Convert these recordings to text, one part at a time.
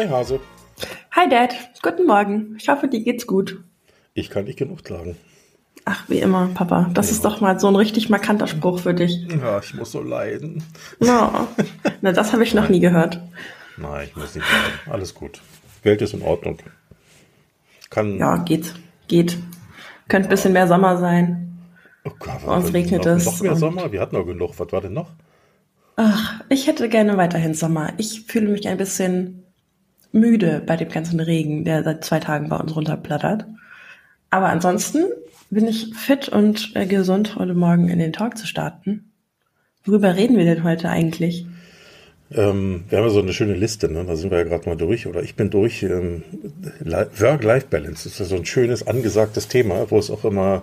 Hi Hase. Hi Dad, guten Morgen. Ich hoffe, dir geht's gut. Ich kann nicht genug klagen. Ach, wie immer, Papa. Das ja. ist doch mal so ein richtig markanter Spruch für dich. Ja, ich muss so leiden. No. Na, das habe ich noch nie gehört. Nein, ich muss nicht leiden. Alles gut. Welt ist in Ordnung. Kann. Ja, geht. Geht. Könnte ein bisschen mehr Sommer sein. Oh Gott, Bei uns regnet noch, es. Noch mehr Sommer? Wir hatten noch genug. Was war denn noch? Ach, ich hätte gerne weiterhin Sommer. Ich fühle mich ein bisschen müde bei dem ganzen Regen, der seit zwei Tagen bei uns runterplattert. Aber ansonsten bin ich fit und äh, gesund, heute Morgen in den Talk zu starten. Worüber reden wir denn heute eigentlich? Ähm, wir haben ja so eine schöne Liste, ne? da sind wir ja gerade mal durch, oder ich bin durch. Ähm, Work-Life-Balance ist ja so ein schönes, angesagtes Thema, wo es auch immer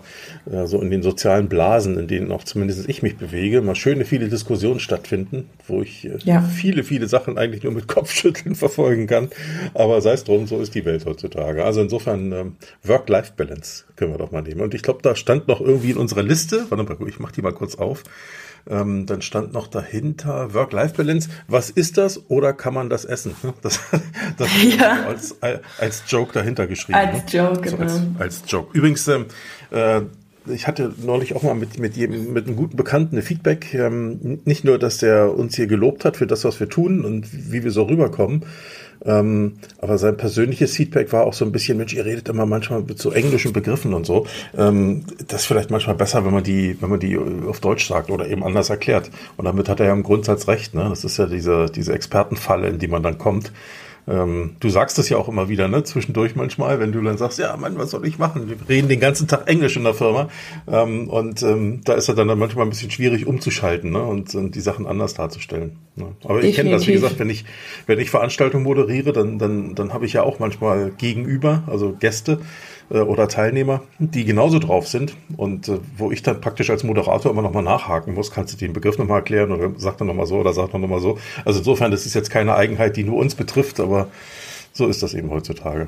äh, so in den sozialen Blasen, in denen auch zumindest ich mich bewege, mal schöne viele Diskussionen stattfinden, wo ich äh, ja. viele, viele Sachen eigentlich nur mit Kopfschütteln verfolgen kann. Aber sei es drum, so ist die Welt heutzutage. Also insofern ähm, Work-Life-Balance können wir doch mal nehmen. Und ich glaube, da stand noch irgendwie in unserer Liste, warte mal, ich mach die mal kurz auf, ähm, dann stand noch dahinter Work-Life-Balance. Was ist das oder kann man das essen? Das, das ja. als, als Joke dahinter geschrieben. Als ne? Joke, genau. Als, als, Joke. Übrigens, ähm, äh, ich hatte neulich auch mal mit, mit, jedem, mit einem guten Bekannten eine Feedback. Ähm, nicht nur, dass der uns hier gelobt hat für das, was wir tun und wie wir so rüberkommen, ähm, aber sein persönliches Feedback war auch so ein bisschen, Mensch, ihr redet immer manchmal mit so englischen Begriffen und so. Ähm, das ist vielleicht manchmal besser, wenn man die, wenn man die auf Deutsch sagt oder eben anders erklärt. Und damit hat er ja im Grundsatz recht. Ne? Das ist ja diese, diese Expertenfalle, in die man dann kommt. Ähm, du sagst es ja auch immer wieder, ne, zwischendurch manchmal, wenn du dann sagst, ja, Mann, was soll ich machen? Wir reden den ganzen Tag Englisch in der Firma. Ähm, und ähm, da ist es dann manchmal ein bisschen schwierig umzuschalten ne, und, und die Sachen anders darzustellen. Ne? Aber ich kenne das, wie gesagt, wenn ich, wenn ich Veranstaltungen moderiere, dann, dann, dann habe ich ja auch manchmal gegenüber, also Gäste, äh, oder Teilnehmer, die genauso drauf sind und äh, wo ich dann praktisch als Moderator immer nochmal nachhaken muss, kannst du den Begriff nochmal erklären oder sag dann nochmal so oder sag dann nochmal so. Also insofern, das ist jetzt keine Eigenheit, die nur uns betrifft, aber so ist das eben heutzutage.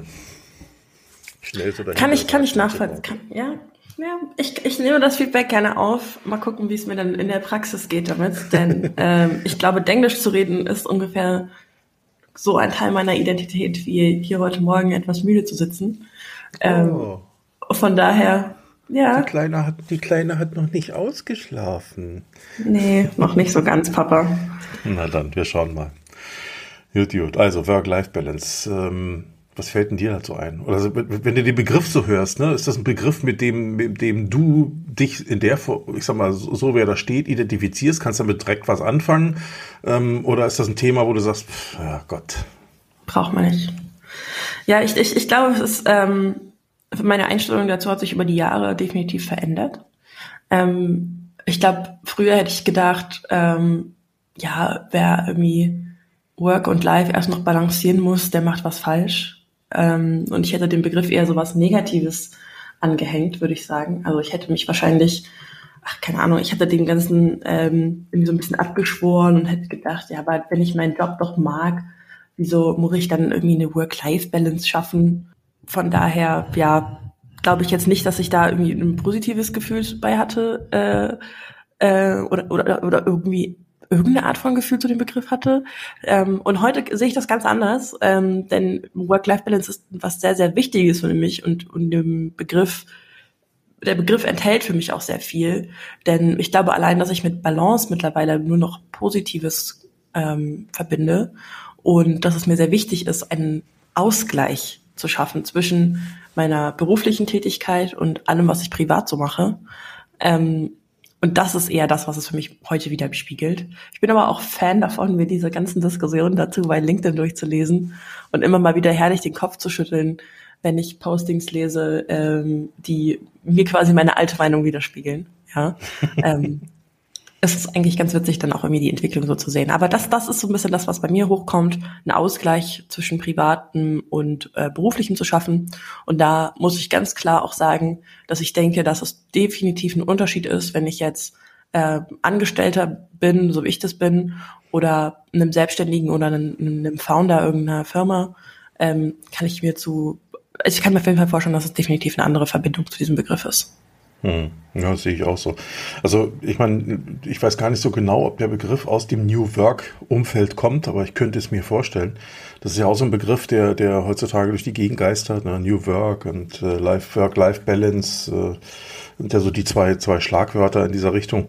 Schnell so Kann ich, kann ich nachvollziehen. Ja, ja, ich, ich nehme das Feedback gerne auf. Mal gucken, wie es mir dann in der Praxis geht damit. Denn ähm, ich glaube, Englisch zu reden ist ungefähr so ein Teil meiner Identität, wie hier heute Morgen etwas müde zu sitzen. Ähm, oh. Von daher, ja. Die Kleine, hat, die Kleine hat noch nicht ausgeschlafen. Nee, noch nicht so ganz, Papa. Na dann, wir schauen mal. Gut, gut. Also Work-Life-Balance. Ähm, was fällt denn dir dazu ein? Oder wenn du den Begriff so hörst, ne, ist das ein Begriff, mit dem, mit dem du dich in der, ich sag mal, so, so wer da steht, identifizierst? Kannst du damit direkt was anfangen? Ähm, oder ist das ein Thema, wo du sagst, pff, ja Gott. Braucht man nicht. Ja, ich, ich, ich glaube, es ist, ähm, meine Einstellung dazu hat sich über die Jahre definitiv verändert. Ähm, ich glaube, früher hätte ich gedacht, ähm, ja, wer irgendwie Work und Life erst noch balancieren muss, der macht was falsch. Ähm, und ich hätte den Begriff eher so was Negatives angehängt, würde ich sagen. Also ich hätte mich wahrscheinlich, ach, keine Ahnung, ich hätte den ganzen ähm, irgendwie so ein bisschen abgeschworen und hätte gedacht, ja, aber wenn ich meinen Job doch mag, wieso muss ich dann irgendwie eine Work-Life-Balance schaffen? Von daher, ja, glaube ich jetzt nicht, dass ich da irgendwie ein positives Gefühl bei hatte äh, äh, oder, oder, oder irgendwie irgendeine Art von Gefühl zu dem Begriff hatte. Ähm, und heute sehe ich das ganz anders, ähm, denn Work-Life-Balance ist was sehr, sehr Wichtiges für mich und, und dem Begriff, der Begriff enthält für mich auch sehr viel. Denn ich glaube allein, dass ich mit Balance mittlerweile nur noch Positives ähm, verbinde und dass es mir sehr wichtig ist, einen Ausgleich zu schaffen zwischen meiner beruflichen Tätigkeit und allem, was ich privat so mache. Ähm, und das ist eher das, was es für mich heute wieder spiegelt. Ich bin aber auch Fan davon, mir diese ganzen Diskussionen dazu bei LinkedIn durchzulesen und immer mal wieder herrlich den Kopf zu schütteln, wenn ich Postings lese, ähm, die mir quasi meine alte Meinung widerspiegeln. Ja. ähm, es ist eigentlich ganz witzig, dann auch irgendwie die Entwicklung so zu sehen. Aber das, das ist so ein bisschen das, was bei mir hochkommt, einen Ausgleich zwischen privatem und äh, beruflichem zu schaffen. Und da muss ich ganz klar auch sagen, dass ich denke, dass es definitiv ein Unterschied ist, wenn ich jetzt äh, Angestellter bin, so wie ich das bin, oder einem Selbstständigen oder einem, einem Founder irgendeiner Firma, ähm, kann ich mir zu, also ich kann mir auf jeden Fall vorstellen, dass es definitiv eine andere Verbindung zu diesem Begriff ist. Hm. Ja, sehe ich auch so. Also ich meine, ich weiß gar nicht so genau, ob der Begriff aus dem New Work-Umfeld kommt, aber ich könnte es mir vorstellen. Das ist ja auch so ein Begriff, der, der heutzutage durch die Gegend geistert, ne? New Work und äh, Life Work, Life Balance, äh, sind ja so die zwei, zwei Schlagwörter in dieser Richtung.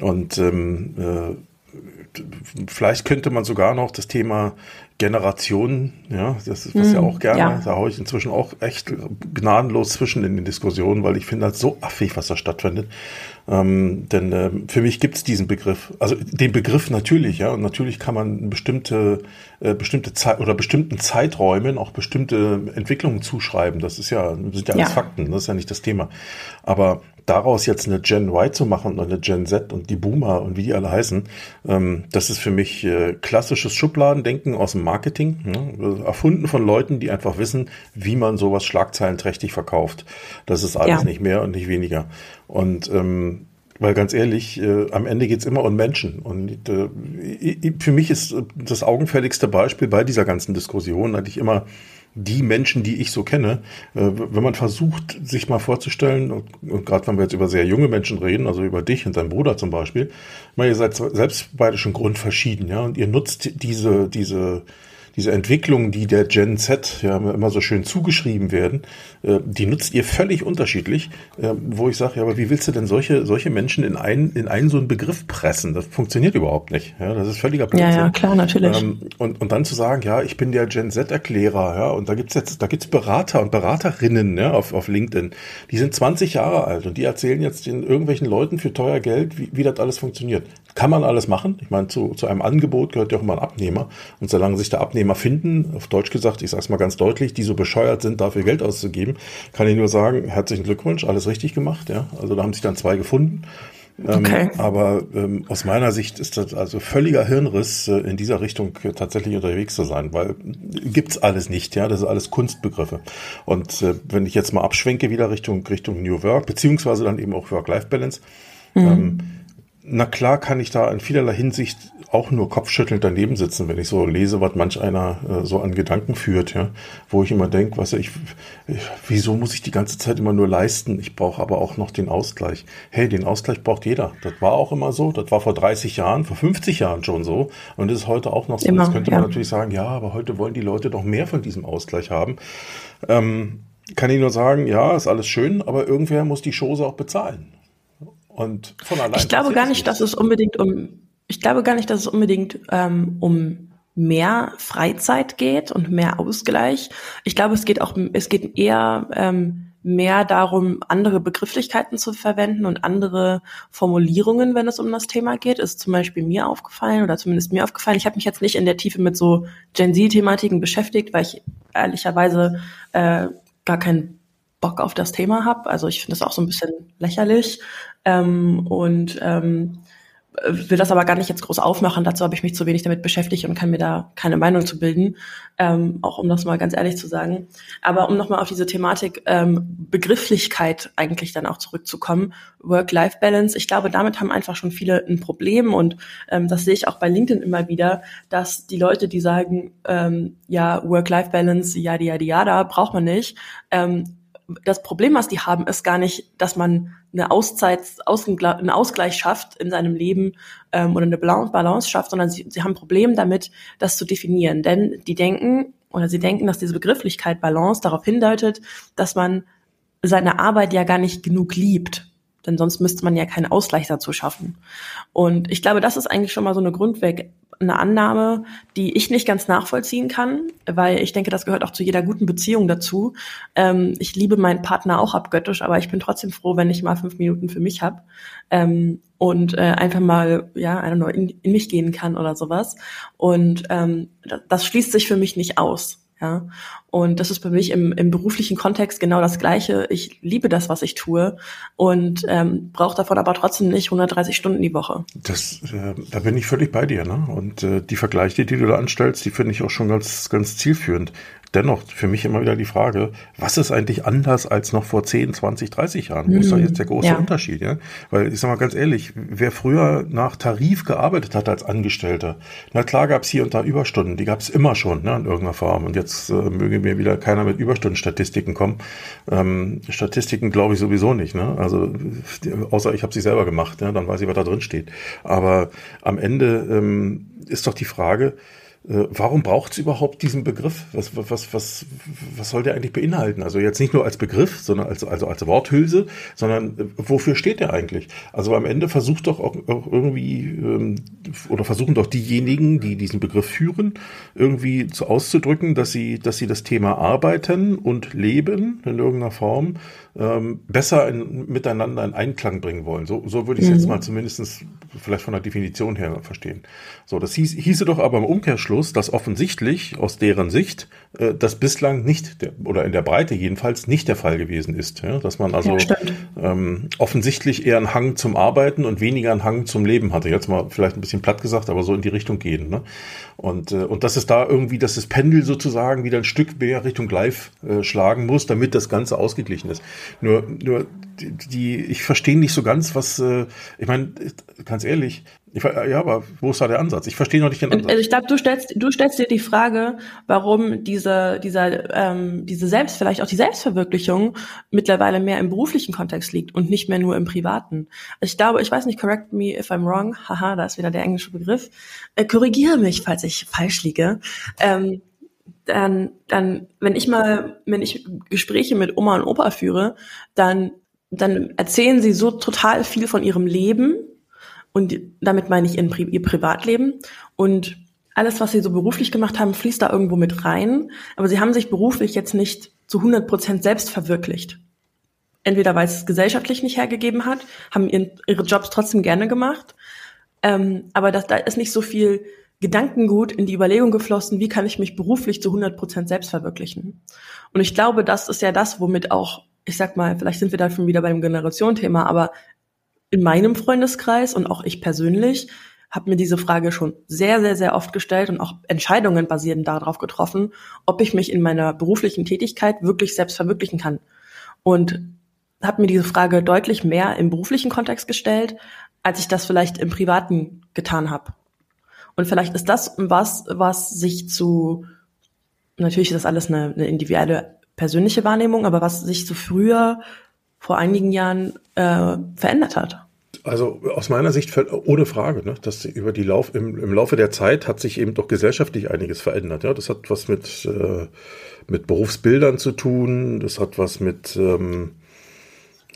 Und ähm, äh, vielleicht könnte man sogar noch das Thema Generationen, ja, das ist was mm, ja auch gerne, ja. da haue ich inzwischen auch echt gnadenlos zwischen in den Diskussionen, weil ich finde das so affig, was da stattfindet. Ähm, denn äh, für mich gibt es diesen Begriff, also den Begriff natürlich, ja, und natürlich kann man bestimmte, äh, bestimmte Zeit oder bestimmten Zeiträumen auch bestimmte Entwicklungen zuschreiben. Das ist ja, sind ja alles ja. Fakten, das ist ja nicht das Thema. Aber daraus jetzt eine Gen Y zu machen und eine Gen Z und die Boomer und wie die alle heißen, ähm, das ist für mich äh, klassisches Schubladendenken aus dem Marketing, ne? erfunden von Leuten, die einfach wissen, wie man sowas schlagzeilenträchtig verkauft. Das ist alles ja. nicht mehr und nicht weniger. Und ähm, weil ganz ehrlich, äh, am Ende geht's immer um Menschen. Und äh, für mich ist das augenfälligste Beispiel bei dieser ganzen Diskussion eigentlich immer die Menschen, die ich so kenne, äh, wenn man versucht, sich mal vorzustellen, und, und gerade wenn wir jetzt über sehr junge Menschen reden, also über dich und deinen Bruder zum Beispiel, ich ihr seid selbst beide schon grundverschieden, ja, und ihr nutzt diese, diese, diese Entwicklungen, die der Gen Z ja immer so schön zugeschrieben werden, äh, die nutzt ihr völlig unterschiedlich, äh, wo ich sage, ja, aber wie willst du denn solche, solche Menschen in einen, in einen so einen Begriff pressen? Das funktioniert überhaupt nicht. Ja, das ist völliger Blödsinn. Ja, ja, klar, natürlich. Ähm, und, und dann zu sagen, ja, ich bin der Gen Z-Erklärer, ja, und da gibt's jetzt, da gibt's Berater und Beraterinnen, ja, auf, auf LinkedIn, die sind 20 Jahre alt und die erzählen jetzt den irgendwelchen Leuten für teuer Geld, wie, wie das alles funktioniert. Kann man alles machen. Ich meine, zu, zu einem Angebot gehört ja auch immer ein Abnehmer. Und solange sich der Abnehmer finden, auf Deutsch gesagt, ich sage es mal ganz deutlich, die so bescheuert sind, dafür Geld auszugeben, kann ich nur sagen, herzlichen Glückwunsch, alles richtig gemacht. Ja, Also da haben sich dann zwei gefunden. Ähm, okay. Ähm, aber ähm, aus meiner Sicht ist das also völliger Hirnriss, äh, in dieser Richtung äh, tatsächlich unterwegs zu sein, weil gibt's alles nicht, ja, das ist alles Kunstbegriffe. Und äh, wenn ich jetzt mal abschwenke wieder Richtung Richtung New Work, beziehungsweise dann eben auch Work-Life-Balance, mhm. ähm, na klar kann ich da in vielerlei Hinsicht auch nur kopfschüttelnd daneben sitzen, wenn ich so lese, was manch einer äh, so an Gedanken führt, ja, wo ich immer denke, was ich, ich, wieso muss ich die ganze Zeit immer nur leisten? Ich brauche aber auch noch den Ausgleich. Hey, den Ausgleich braucht jeder. Das war auch immer so. Das war vor 30 Jahren, vor 50 Jahren schon so und das ist heute auch noch so. Immer, Jetzt könnte ja. man natürlich sagen, ja, aber heute wollen die Leute doch mehr von diesem Ausgleich haben. Ähm, kann ich nur sagen, ja, ist alles schön, aber irgendwer muss die Chose auch bezahlen. Und von allein. Ich glaube gar nicht, dass es unbedingt um, ich glaube gar nicht, dass es unbedingt ähm, um mehr Freizeit geht und mehr Ausgleich. Ich glaube, es geht auch, es geht eher ähm, mehr darum, andere Begrifflichkeiten zu verwenden und andere Formulierungen, wenn es um das Thema geht, ist zum Beispiel mir aufgefallen oder zumindest mir aufgefallen. Ich habe mich jetzt nicht in der Tiefe mit so Gen Z-Thematiken beschäftigt, weil ich ehrlicherweise äh, gar keinen Bock auf das Thema habe. Also ich finde das auch so ein bisschen lächerlich ähm, und ähm, will das aber gar nicht jetzt groß aufmachen. Dazu habe ich mich zu wenig damit beschäftigt und kann mir da keine Meinung zu bilden, ähm, auch um das mal ganz ehrlich zu sagen. Aber um nochmal auf diese Thematik ähm, Begrifflichkeit eigentlich dann auch zurückzukommen, Work-Life-Balance, ich glaube, damit haben einfach schon viele ein Problem und ähm, das sehe ich auch bei LinkedIn immer wieder, dass die Leute, die sagen, ähm, ja, Work-Life-Balance, ja, ja, ja, braucht man nicht, ähm, das Problem, was die haben, ist gar nicht, dass man eine Auszeit, einen Ausgleich schafft in seinem Leben ähm, oder eine Balance schafft, sondern sie, sie haben ein Problem damit, das zu definieren. Denn die denken oder sie denken, dass diese Begrifflichkeit Balance darauf hindeutet, dass man seine Arbeit ja gar nicht genug liebt. Denn sonst müsste man ja keinen Ausgleich dazu schaffen. Und ich glaube, das ist eigentlich schon mal so eine Grundweg, eine Annahme, die ich nicht ganz nachvollziehen kann, weil ich denke, das gehört auch zu jeder guten Beziehung dazu. Ähm, ich liebe meinen Partner auch abgöttisch, aber ich bin trotzdem froh, wenn ich mal fünf Minuten für mich habe ähm, und äh, einfach mal ja einfach in, in mich gehen kann oder sowas. Und ähm, das schließt sich für mich nicht aus. Ja, und das ist bei mich im, im beruflichen Kontext genau das Gleiche. Ich liebe das, was ich tue und ähm, brauche davon aber trotzdem nicht 130 Stunden die Woche. Das, äh, da bin ich völlig bei dir. Ne? Und äh, die Vergleiche, die du da anstellst, die finde ich auch schon ganz, ganz zielführend. Dennoch für mich immer wieder die Frage, was ist eigentlich anders als noch vor 10, 20, 30 Jahren? Wo ist da mhm. jetzt der große ja. Unterschied? Ja? Weil ich sage mal ganz ehrlich, wer früher nach Tarif gearbeitet hat als Angestellter, na klar gab es hier und da Überstunden, die gab es immer schon ne, in irgendeiner Form. Und jetzt äh, möge mir wieder keiner mit Überstundenstatistiken kommen. Ähm, Statistiken glaube ich sowieso nicht. Ne? Also außer ich habe sie selber gemacht, ja? dann weiß ich, was da drin steht. Aber am Ende ähm, ist doch die Frage, warum braucht es überhaupt diesen Begriff? Was, was, was, was soll der eigentlich beinhalten? Also jetzt nicht nur als Begriff, sondern als, also als Worthülse, sondern äh, wofür steht der eigentlich? Also am Ende versucht doch auch, auch irgendwie, ähm, oder versuchen doch diejenigen, die diesen Begriff führen, irgendwie zu auszudrücken, dass sie, dass sie das Thema Arbeiten und Leben in irgendeiner Form ähm, besser in, miteinander in Einklang bringen wollen. So, so würde ich es mhm. jetzt mal zumindest vielleicht von der Definition her verstehen. So, das hieß, hieße doch aber im Umkehrschluss, dass offensichtlich aus deren Sicht äh, das bislang nicht der, oder in der Breite jedenfalls nicht der Fall gewesen ist. Ja? Dass man also ja, ähm, offensichtlich eher einen Hang zum Arbeiten und weniger einen Hang zum Leben hatte. Jetzt mal vielleicht ein bisschen platt gesagt, aber so in die Richtung gehen. Ne? Und, äh, und dass es da irgendwie, dass das Pendel sozusagen wieder ein Stück mehr Richtung Live äh, schlagen muss, damit das Ganze ausgeglichen ist. Nur, nur die, die ich verstehe nicht so ganz, was, äh, ich meine, ganz ehrlich, ich, ja, aber wo ist da der Ansatz? Ich verstehe noch nicht den Ansatz. Also ich glaube, du stellst, du stellst dir die Frage, warum diese, dieser, ähm, diese Selbst, vielleicht auch die Selbstverwirklichung mittlerweile mehr im beruflichen Kontext liegt und nicht mehr nur im privaten. Ich glaube, ich weiß nicht, correct me if I'm wrong, haha, da ist wieder der englische Begriff. Äh, korrigiere mich, falls ich falsch liege. Ähm, dann, dann, wenn ich mal, wenn ich Gespräche mit Oma und Opa führe, dann, dann erzählen sie so total viel von ihrem Leben und damit meine ich ihr, ihr Privatleben und alles, was sie so beruflich gemacht haben, fließt da irgendwo mit rein. Aber sie haben sich beruflich jetzt nicht zu 100 Prozent selbst verwirklicht. Entweder weil es gesellschaftlich nicht hergegeben hat, haben ihren, ihre Jobs trotzdem gerne gemacht. Ähm, aber das, da ist nicht so viel Gedankengut in die Überlegung geflossen, wie kann ich mich beruflich zu 100 Prozent selbst verwirklichen. Und ich glaube, das ist ja das, womit auch, ich sag mal, vielleicht sind wir da schon wieder beim Generationenthema, aber in meinem Freundeskreis und auch ich persönlich habe mir diese Frage schon sehr, sehr, sehr oft gestellt und auch Entscheidungen basierend darauf getroffen, ob ich mich in meiner beruflichen Tätigkeit wirklich selbst verwirklichen kann. Und habe mir diese Frage deutlich mehr im beruflichen Kontext gestellt, als ich das vielleicht im privaten getan habe. Und vielleicht ist das was, was sich zu, natürlich ist das alles eine, eine individuelle persönliche Wahrnehmung, aber was sich zu früher, vor einigen Jahren äh, verändert hat. Also aus meiner Sicht ohne Frage, ne, dass über die Lauf im, im Laufe der Zeit hat sich eben doch gesellschaftlich einiges verändert. Ja, das hat was mit äh, mit Berufsbildern zu tun. Das hat was mit ähm,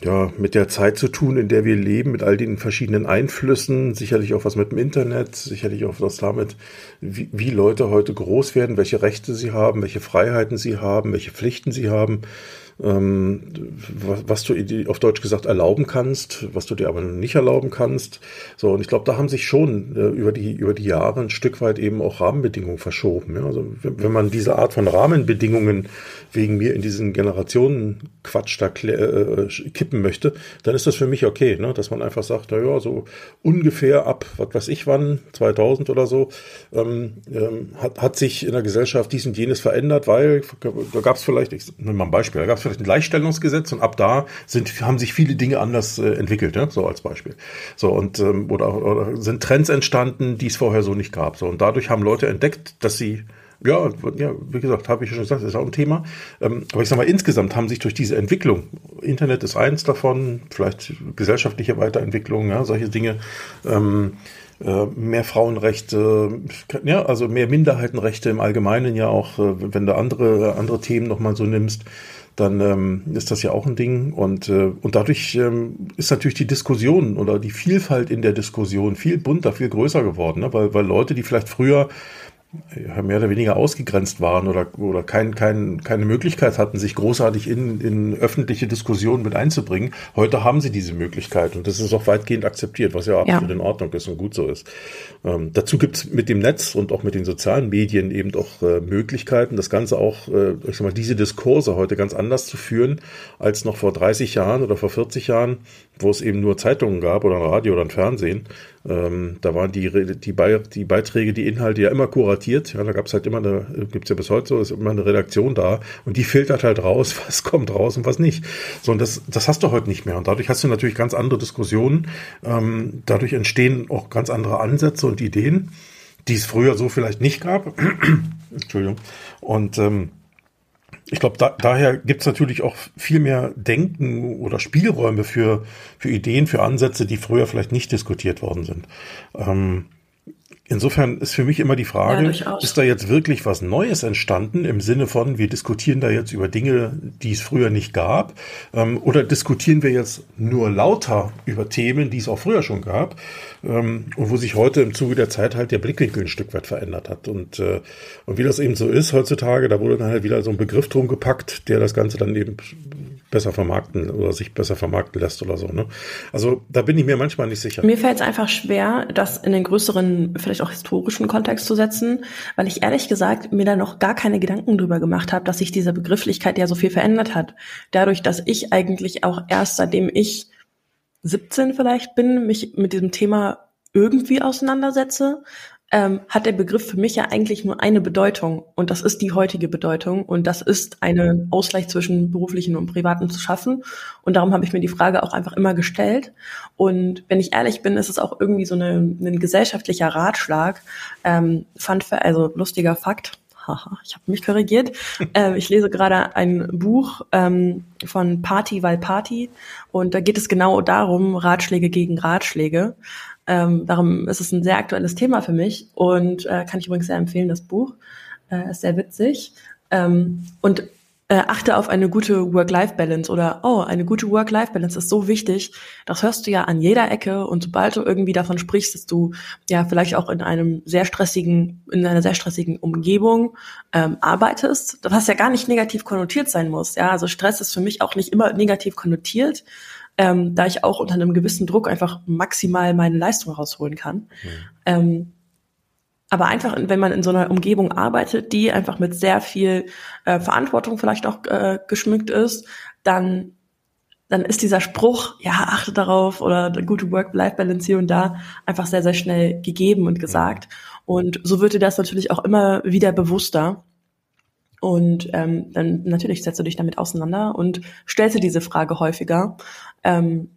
ja, mit der Zeit zu tun, in der wir leben, mit all den verschiedenen Einflüssen, sicherlich auch was mit dem Internet, sicherlich auch was damit, wie, wie Leute heute groß werden, welche Rechte sie haben, welche Freiheiten sie haben, welche Pflichten sie haben ähm, was, was, du auf Deutsch gesagt erlauben kannst, was du dir aber nicht erlauben kannst. So, und ich glaube, da haben sich schon äh, über, die, über die Jahre ein Stück weit eben auch Rahmenbedingungen verschoben. Ja? Also wenn, man diese Art von Rahmenbedingungen wegen mir in diesen Generationenquatsch da äh, kippen möchte, dann ist das für mich okay, ne? dass man einfach sagt, na ja, so ungefähr ab, was weiß ich wann, 2000 oder so, ähm, ähm, hat, hat sich in der Gesellschaft dies und jenes verändert, weil da gab es vielleicht, ich nehme mal ein Beispiel, da gab es vielleicht ein Gleichstellungsgesetz und ab da sind, haben sich viele Dinge anders äh, entwickelt, ja? so als Beispiel. So und ähm, oder, oder sind Trends entstanden, die es vorher so nicht gab. So und dadurch haben Leute entdeckt, dass sie ja, ja, wie gesagt, habe ich schon gesagt, das ist auch ein Thema. Ähm, aber ich sage mal, insgesamt haben sich durch diese Entwicklung, Internet ist eins davon, vielleicht gesellschaftliche Weiterentwicklung, ja, solche Dinge, ähm, äh, mehr Frauenrechte, ja, also mehr Minderheitenrechte im Allgemeinen ja auch, äh, wenn du andere, andere Themen nochmal so nimmst, dann ähm, ist das ja auch ein Ding. Und, äh, und dadurch ähm, ist natürlich die Diskussion oder die Vielfalt in der Diskussion viel bunter, viel größer geworden, ne? weil, weil Leute, die vielleicht früher mehr oder weniger ausgegrenzt waren oder, oder kein, kein, keine Möglichkeit hatten, sich großartig in, in öffentliche Diskussionen mit einzubringen. Heute haben sie diese Möglichkeit und das ist auch weitgehend akzeptiert, was ja absolut ja. in Ordnung ist und gut so ist. Ähm, dazu gibt es mit dem Netz und auch mit den sozialen Medien eben auch äh, Möglichkeiten, das Ganze auch, äh, ich sag mal, diese Diskurse heute ganz anders zu führen als noch vor 30 Jahren oder vor 40 Jahren, wo es eben nur Zeitungen gab oder ein Radio oder ein Fernsehen, ähm, da waren die, die, Be die Beiträge, die Inhalte ja immer kuratiert. Ja, da gab es halt immer eine, gibt's ja bis heute so, ist immer eine Redaktion da und die filtert halt raus, was kommt raus und was nicht. So, und das, das hast du heute nicht mehr. Und dadurch hast du natürlich ganz andere Diskussionen. Ähm, dadurch entstehen auch ganz andere Ansätze und Ideen, die es früher so vielleicht nicht gab. Entschuldigung. Und ähm, ich glaube, da, daher gibt es natürlich auch viel mehr Denken oder Spielräume für, für Ideen, für Ansätze, die früher vielleicht nicht diskutiert worden sind. Ähm, Insofern ist für mich immer die Frage, ja, ist da jetzt wirklich was Neues entstanden im Sinne von, wir diskutieren da jetzt über Dinge, die es früher nicht gab, ähm, oder diskutieren wir jetzt nur lauter über Themen, die es auch früher schon gab, ähm, und wo sich heute im Zuge der Zeit halt der Blickwinkel ein Stück weit verändert hat. Und, äh, und wie das eben so ist heutzutage, da wurde dann halt wieder so ein Begriff drum gepackt, der das Ganze dann eben besser vermarkten oder sich besser vermarkten lässt oder so. Ne? Also da bin ich mir manchmal nicht sicher. Mir fällt es einfach schwer, das in den größeren, vielleicht auch historischen Kontext zu setzen, weil ich ehrlich gesagt mir da noch gar keine Gedanken drüber gemacht habe, dass sich diese Begrifflichkeit ja so viel verändert hat. Dadurch, dass ich eigentlich auch erst seitdem ich 17 vielleicht bin, mich mit diesem Thema irgendwie auseinandersetze, ähm, hat der Begriff für mich ja eigentlich nur eine Bedeutung und das ist die heutige Bedeutung und das ist einen Ausgleich zwischen beruflichen und privaten zu schaffen und darum habe ich mir die Frage auch einfach immer gestellt und wenn ich ehrlich bin, ist es auch irgendwie so eine, ein gesellschaftlicher Ratschlag. Ähm, fand für, also lustiger Fakt, haha, ich habe mich korrigiert. äh, ich lese gerade ein Buch ähm, von Party weil Party und da geht es genau darum, Ratschläge gegen Ratschläge. Ähm, darum ist es ein sehr aktuelles Thema für mich und äh, kann ich übrigens sehr empfehlen, das Buch. Äh, ist sehr witzig. Ähm, und äh, achte auf eine gute Work-Life-Balance oder oh, eine gute Work-Life-Balance ist so wichtig. Das hörst du ja an jeder Ecke und sobald du irgendwie davon sprichst, dass du ja vielleicht auch in einem sehr stressigen, in einer sehr stressigen Umgebung ähm, arbeitest, was ja gar nicht negativ konnotiert sein muss. Ja, also Stress ist für mich auch nicht immer negativ konnotiert ähm, da ich auch unter einem gewissen Druck einfach maximal meine Leistung rausholen kann. Mhm. Ähm, aber einfach, wenn man in so einer Umgebung arbeitet, die einfach mit sehr viel äh, Verantwortung vielleicht auch äh, geschmückt ist, dann dann ist dieser Spruch, ja, achte darauf oder gute Work-Life-Balance hier und da einfach sehr, sehr schnell gegeben und gesagt. Und so wird dir das natürlich auch immer wieder bewusster. Und ähm, dann natürlich setzt du dich damit auseinander und stellst dir diese Frage häufiger. Ähm,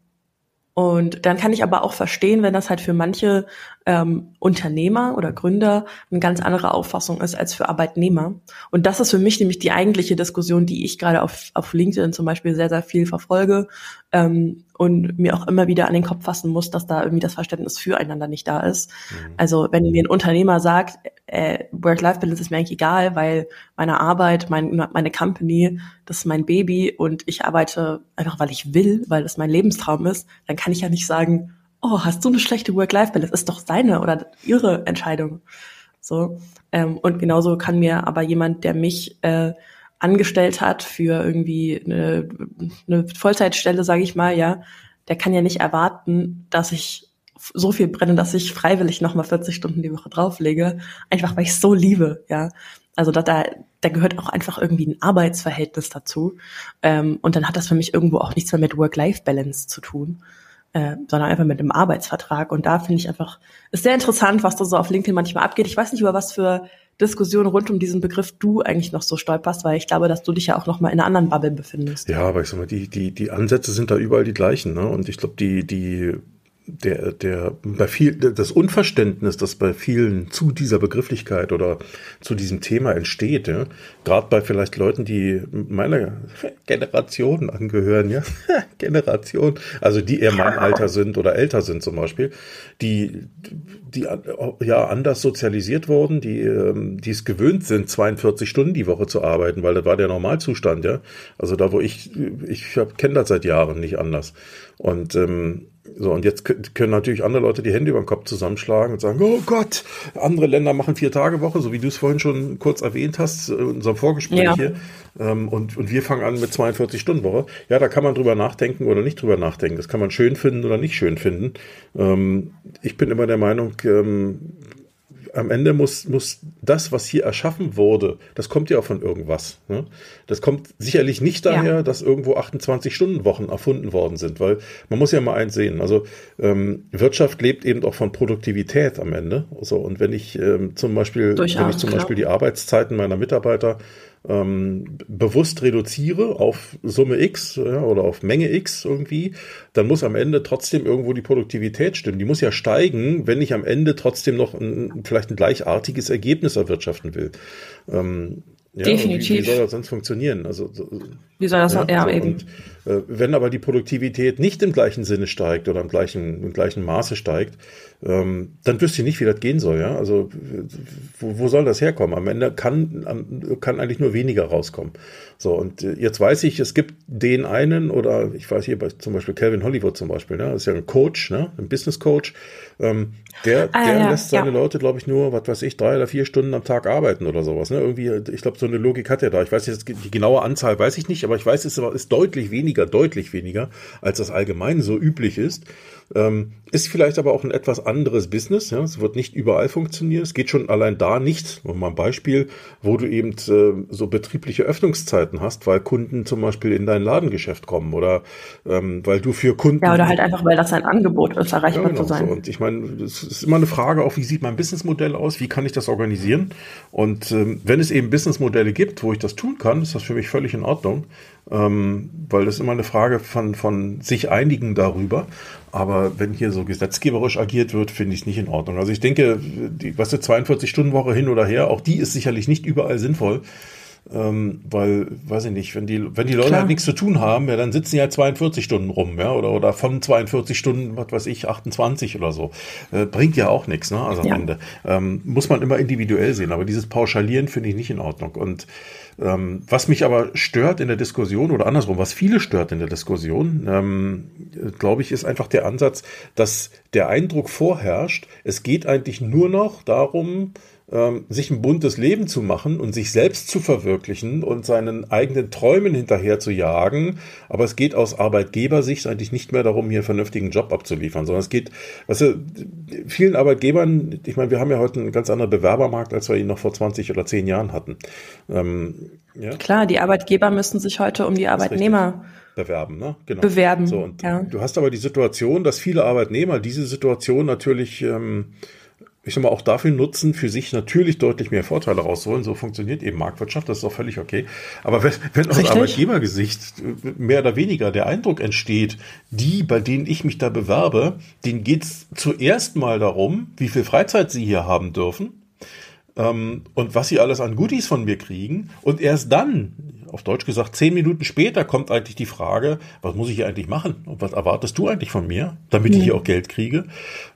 und dann kann ich aber auch verstehen, wenn das halt für manche ähm, Unternehmer oder Gründer eine ganz andere Auffassung ist als für Arbeitnehmer. Und das ist für mich nämlich die eigentliche Diskussion, die ich gerade auf, auf LinkedIn zum Beispiel sehr, sehr viel verfolge ähm, und mir auch immer wieder an den Kopf fassen muss, dass da irgendwie das Verständnis füreinander nicht da ist. Mhm. Also wenn mir ein Unternehmer sagt, äh, Work-Life-Balance ist mir eigentlich egal, weil meine Arbeit, mein, meine Company, das ist mein Baby und ich arbeite einfach, weil ich will, weil das mein Lebenstraum ist, dann kann ich ja nicht sagen, oh, hast du eine schlechte Work-Life-Balance? Ist doch seine oder ihre Entscheidung. So. Ähm, und genauso kann mir aber jemand, der mich äh, angestellt hat für irgendwie eine, eine Vollzeitstelle, sage ich mal, ja, der kann ja nicht erwarten, dass ich so viel brenne, dass ich freiwillig nochmal 40 Stunden die Woche drauflege, einfach weil ich es so liebe, ja. Also da, da, da gehört auch einfach irgendwie ein Arbeitsverhältnis dazu. Ähm, und dann hat das für mich irgendwo auch nichts mehr mit Work-Life-Balance zu tun, äh, sondern einfach mit einem Arbeitsvertrag. Und da finde ich einfach, ist sehr interessant, was da so auf LinkedIn manchmal abgeht. Ich weiß nicht, über was für Diskussion rund um diesen Begriff du eigentlich noch so stolperst, weil ich glaube, dass du dich ja auch noch mal in einer anderen Bubble befindest. Ja, aber ich sag mal, die, die, die Ansätze sind da überall die gleichen, ne? Und ich glaube, die, die der, der, bei viel, das Unverständnis, das bei vielen zu dieser Begrifflichkeit oder zu diesem Thema entsteht, ja, gerade bei vielleicht Leuten, die meiner Generation angehören, ja, Generation, also die eher mein Alter sind oder älter sind zum Beispiel, die, die ja anders sozialisiert wurden, die, ähm, die es gewöhnt sind, 42 Stunden die Woche zu arbeiten, weil das war der Normalzustand, ja. Also da, wo ich, ich kenne das seit Jahren nicht anders. Und ähm, so, und jetzt können natürlich andere Leute die Hände über den Kopf zusammenschlagen und sagen, oh Gott, andere Länder machen vier Tage Woche, so wie du es vorhin schon kurz erwähnt hast, in unserem Vorgespräch ja. hier. Ähm, und, und wir fangen an mit 42 Stunden Woche. Ja, da kann man drüber nachdenken oder nicht drüber nachdenken. Das kann man schön finden oder nicht schön finden. Ähm, ich bin immer der Meinung, ähm, am Ende muss, muss das, was hier erschaffen wurde, das kommt ja auch von irgendwas. Ne? Das kommt sicherlich nicht daher, ja. dass irgendwo 28-Stunden-Wochen erfunden worden sind, weil man muss ja mal eins sehen. Also ähm, Wirtschaft lebt eben auch von Produktivität am Ende. So, und wenn ich ähm, zum Beispiel, Durchaus, wenn ich zum Beispiel die Arbeitszeiten meiner Mitarbeiter ähm, bewusst reduziere auf Summe X ja, oder auf Menge X irgendwie, dann muss am Ende trotzdem irgendwo die Produktivität stimmen. Die muss ja steigen, wenn ich am Ende trotzdem noch ein, vielleicht ein gleichartiges Ergebnis erwirtschaften will. Ähm, ja, Definitiv. Wie, wie, soll das sonst funktionieren? Also, wie soll das ja, ja so, eben? Und, wenn aber die Produktivität nicht im gleichen Sinne steigt oder im gleichen, im gleichen Maße steigt, ähm, dann wüsste ich nicht, wie das gehen soll. Ja? Also wo, wo soll das herkommen? Am Ende kann, kann eigentlich nur weniger rauskommen. So, und äh, jetzt weiß ich, es gibt den einen, oder ich weiß hier bei, zum Beispiel Calvin Hollywood zum Beispiel, ne? das ist ja ein Coach, ne? ein Business Coach, ähm, der, ah, der ja, lässt seine ja. Leute, glaube ich, nur, was weiß ich, drei oder vier Stunden am Tag arbeiten oder sowas. Ne? Irgendwie, ich glaube, so eine Logik hat er da. Ich weiß jetzt, die genaue Anzahl weiß ich nicht, aber ich weiß, es ist deutlich weniger, deutlich weniger, als das allgemein so üblich ist. Ähm, ist vielleicht aber auch ein etwas anderes Business. Ja? Es wird nicht überall funktionieren. Es geht schon allein da nicht. Mal ein Beispiel, wo du eben äh, so betriebliche Öffnungszeiten hast, weil Kunden zum Beispiel in dein Ladengeschäft kommen oder ähm, weil du für Kunden. Ja, oder halt einfach, weil das ein Angebot ist, erreichbar ja, genau zu sein. So. Und ich meine, es ist immer eine Frage auch, wie sieht mein Businessmodell aus? Wie kann ich das organisieren? Und ähm, wenn es eben Businessmodelle gibt, wo ich das tun kann, ist das für mich völlig in Ordnung ähm, weil das ist immer eine Frage von, von sich einigen darüber. Aber wenn hier so gesetzgeberisch agiert wird, finde ich es nicht in Ordnung. Also ich denke, die, was die 42-Stunden-Woche hin oder her, auch die ist sicherlich nicht überall sinnvoll. Ähm, weil, weiß ich nicht, wenn die, wenn die Leute Klar. halt nichts zu tun haben, ja, dann sitzen sie halt 42 Stunden rum, ja, oder, oder von 42 Stunden, was weiß ich, 28 oder so. Äh, bringt ja auch nichts, ne, also am ja. Ende. Ähm, muss man immer individuell sehen, aber dieses Pauschalieren finde ich nicht in Ordnung. Und ähm, was mich aber stört in der Diskussion oder andersrum, was viele stört in der Diskussion, ähm, glaube ich, ist einfach der Ansatz, dass der Eindruck vorherrscht, es geht eigentlich nur noch darum, ähm, sich ein buntes Leben zu machen und sich selbst zu verwirklichen und seinen eigenen Träumen hinterher zu jagen. Aber es geht aus Arbeitgebersicht eigentlich nicht mehr darum, hier einen vernünftigen Job abzuliefern, sondern es geht, weißt du, vielen Arbeitgebern, ich meine, wir haben ja heute einen ganz anderen Bewerbermarkt, als wir ihn noch vor 20 oder 10 Jahren hatten. Ähm, ja? Klar, die Arbeitgeber müssen sich heute um die Arbeitnehmer bewerben, ne? Genau. Bewerben. So, ja. du hast aber die Situation, dass viele Arbeitnehmer diese Situation natürlich ähm, ich sag mal, auch dafür nutzen, für sich natürlich deutlich mehr Vorteile rausholen. So funktioniert eben Marktwirtschaft, das ist auch völlig okay. Aber wenn, wenn aus Arbeitgebergesicht mehr oder weniger der Eindruck entsteht, die, bei denen ich mich da bewerbe, denen geht's zuerst mal darum, wie viel Freizeit sie hier haben dürfen ähm, und was sie alles an Goodies von mir kriegen. Und erst dann, auf Deutsch gesagt, zehn Minuten später kommt eigentlich die Frage, was muss ich hier eigentlich machen? Und was erwartest du eigentlich von mir, damit ich hier auch Geld kriege?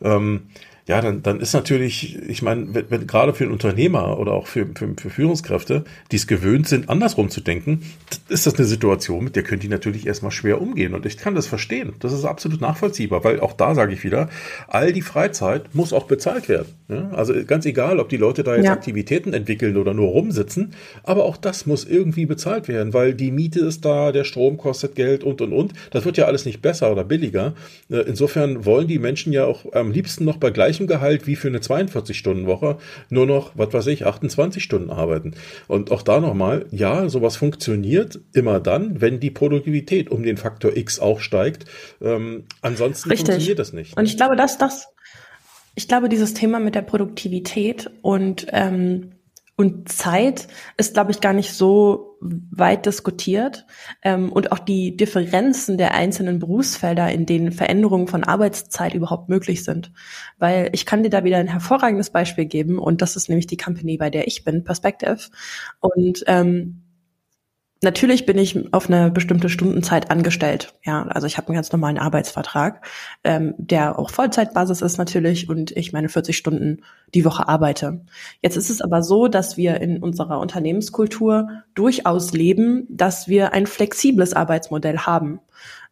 Ähm, ja, dann, dann ist natürlich, ich meine, wenn, wenn, gerade für einen Unternehmer oder auch für, für, für Führungskräfte, die es gewöhnt sind, andersrum zu denken, ist das eine Situation, mit der können die natürlich erstmal schwer umgehen. Und ich kann das verstehen. Das ist absolut nachvollziehbar, weil auch da sage ich wieder, all die Freizeit muss auch bezahlt werden. Ja? Also ganz egal, ob die Leute da jetzt ja. Aktivitäten entwickeln oder nur rumsitzen, aber auch das muss irgendwie bezahlt werden, weil die Miete ist da, der Strom kostet Geld und und und. Das wird ja alles nicht besser oder billiger. Äh, insofern wollen die Menschen ja auch am liebsten noch bei gleich gleichem Gehalt wie für eine 42-Stunden-Woche nur noch, was weiß ich, 28 Stunden arbeiten. Und auch da nochmal, ja, sowas funktioniert immer dann, wenn die Produktivität um den Faktor X auch steigt. Ähm, ansonsten Richtig. funktioniert das nicht. Und ich glaube, dass das, ich glaube, dieses Thema mit der Produktivität und ähm, und Zeit ist, glaube ich, gar nicht so weit diskutiert. Ähm, und auch die Differenzen der einzelnen Berufsfelder, in denen Veränderungen von Arbeitszeit überhaupt möglich sind. Weil ich kann dir da wieder ein hervorragendes Beispiel geben. Und das ist nämlich die Company, bei der ich bin, Perspective. Und ähm, Natürlich bin ich auf eine bestimmte Stundenzeit angestellt. Ja, also ich habe einen ganz normalen Arbeitsvertrag, ähm, der auch Vollzeitbasis ist natürlich und ich meine 40 Stunden die Woche arbeite. Jetzt ist es aber so, dass wir in unserer Unternehmenskultur durchaus leben, dass wir ein flexibles Arbeitsmodell haben.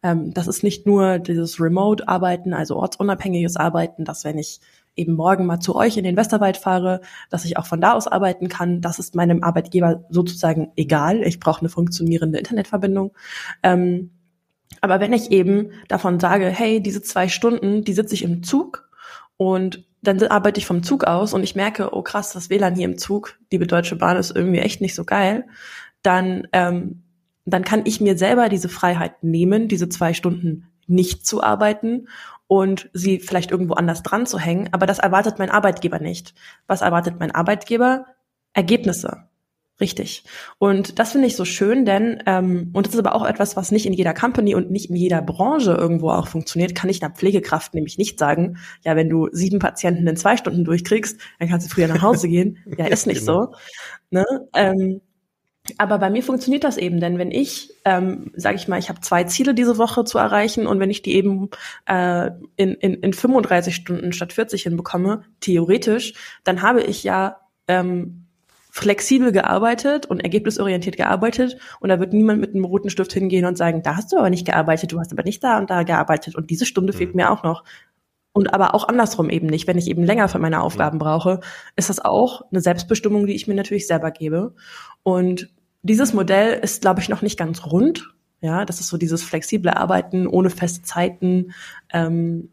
Ähm, das ist nicht nur dieses Remote-Arbeiten, also ortsunabhängiges Arbeiten, dass wenn ich eben morgen mal zu euch in den Westerwald fahre, dass ich auch von da aus arbeiten kann. Das ist meinem Arbeitgeber sozusagen egal. Ich brauche eine funktionierende Internetverbindung. Ähm, aber wenn ich eben davon sage, hey, diese zwei Stunden, die sitze ich im Zug und dann arbeite ich vom Zug aus und ich merke, oh krass, das WLAN hier im Zug, liebe Deutsche Bahn, ist irgendwie echt nicht so geil, dann, ähm, dann kann ich mir selber diese Freiheit nehmen, diese zwei Stunden nicht zu arbeiten und sie vielleicht irgendwo anders dran zu hängen. Aber das erwartet mein Arbeitgeber nicht. Was erwartet mein Arbeitgeber? Ergebnisse. Richtig. Und das finde ich so schön, denn, ähm, und das ist aber auch etwas, was nicht in jeder Company und nicht in jeder Branche irgendwo auch funktioniert, kann ich einer Pflegekraft nämlich nicht sagen, ja, wenn du sieben Patienten in zwei Stunden durchkriegst, dann kannst du früher nach Hause gehen. Ja, ist nicht genau. so. Ne? Ähm, aber bei mir funktioniert das eben, denn wenn ich, ähm, sage ich mal, ich habe zwei Ziele diese Woche zu erreichen und wenn ich die eben äh, in, in, in 35 Stunden statt 40 hinbekomme, theoretisch, dann habe ich ja ähm, flexibel gearbeitet und ergebnisorientiert gearbeitet und da wird niemand mit einem roten Stift hingehen und sagen, da hast du aber nicht gearbeitet, du hast aber nicht da und da gearbeitet und diese Stunde mhm. fehlt mir auch noch. Und aber auch andersrum eben nicht. Wenn ich eben länger für meine Aufgaben brauche, ist das auch eine Selbstbestimmung, die ich mir natürlich selber gebe. Und dieses Modell ist, glaube ich, noch nicht ganz rund. Ja, das ist so dieses flexible Arbeiten ohne feste Zeiten. Ähm,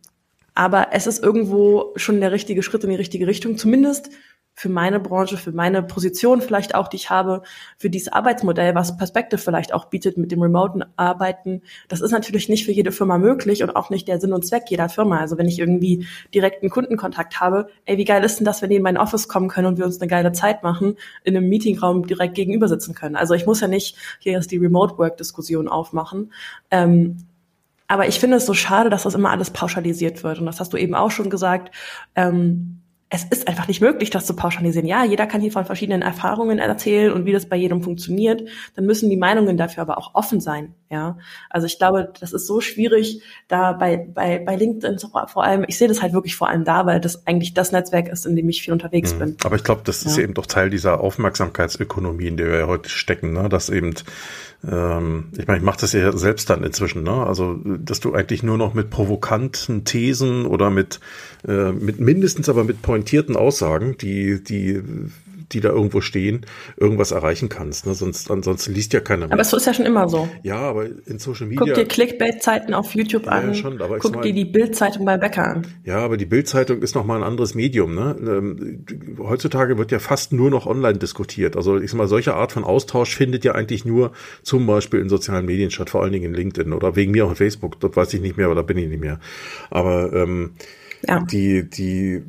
aber es ist irgendwo schon der richtige Schritt in die richtige Richtung, zumindest für meine Branche, für meine Position vielleicht auch, die ich habe, für dieses Arbeitsmodell, was Perspective vielleicht auch bietet mit dem remoten Arbeiten. Das ist natürlich nicht für jede Firma möglich und auch nicht der Sinn und Zweck jeder Firma. Also wenn ich irgendwie direkten Kundenkontakt habe, ey, wie geil ist denn das, wenn die in mein Office kommen können und wir uns eine geile Zeit machen, in einem Meetingraum direkt gegenüber sitzen können. Also ich muss ja nicht hier erst die Remote Work Diskussion aufmachen. Ähm, aber ich finde es so schade, dass das immer alles pauschalisiert wird. Und das hast du eben auch schon gesagt. Ähm, es ist einfach nicht möglich, das zu pauschalisieren. Ja, jeder kann hier von verschiedenen Erfahrungen erzählen und wie das bei jedem funktioniert. Dann müssen die Meinungen dafür aber auch offen sein. Ja, also ich glaube, das ist so schwierig, da bei, bei, bei LinkedIn vor allem, ich sehe das halt wirklich vor allem da, weil das eigentlich das Netzwerk ist, in dem ich viel unterwegs mhm. bin. Aber ich glaube, das ja. ist eben doch Teil dieser Aufmerksamkeitsökonomie, in der wir heute stecken, ne? dass eben ähm, ich meine, ich mache das ja selbst dann inzwischen, ne? Also, dass du eigentlich nur noch mit provokanten Thesen oder mit, äh, mit mindestens aber mit pointierten Aussagen, die, die die da irgendwo stehen, irgendwas erreichen kannst. Ne? Sonst, ansonsten liest ja keiner mehr. Aber so ist ja schon immer so. Ja, aber in Social Media. Guck dir Clickbait-Zeiten auf YouTube ja, an. Ja, schon, aber Guck dir die Bild-Zeitung bei Bäcker an. Ja, aber die Bild-Zeitung ist nochmal ein anderes Medium. Ne? Ähm, heutzutage wird ja fast nur noch online diskutiert. Also ich sag mal, solche Art von Austausch findet ja eigentlich nur zum Beispiel in sozialen Medien statt, vor allen Dingen in LinkedIn oder wegen mir auch in Facebook. Dort weiß ich nicht mehr, aber da bin ich nicht mehr. Aber ähm, ja. die, die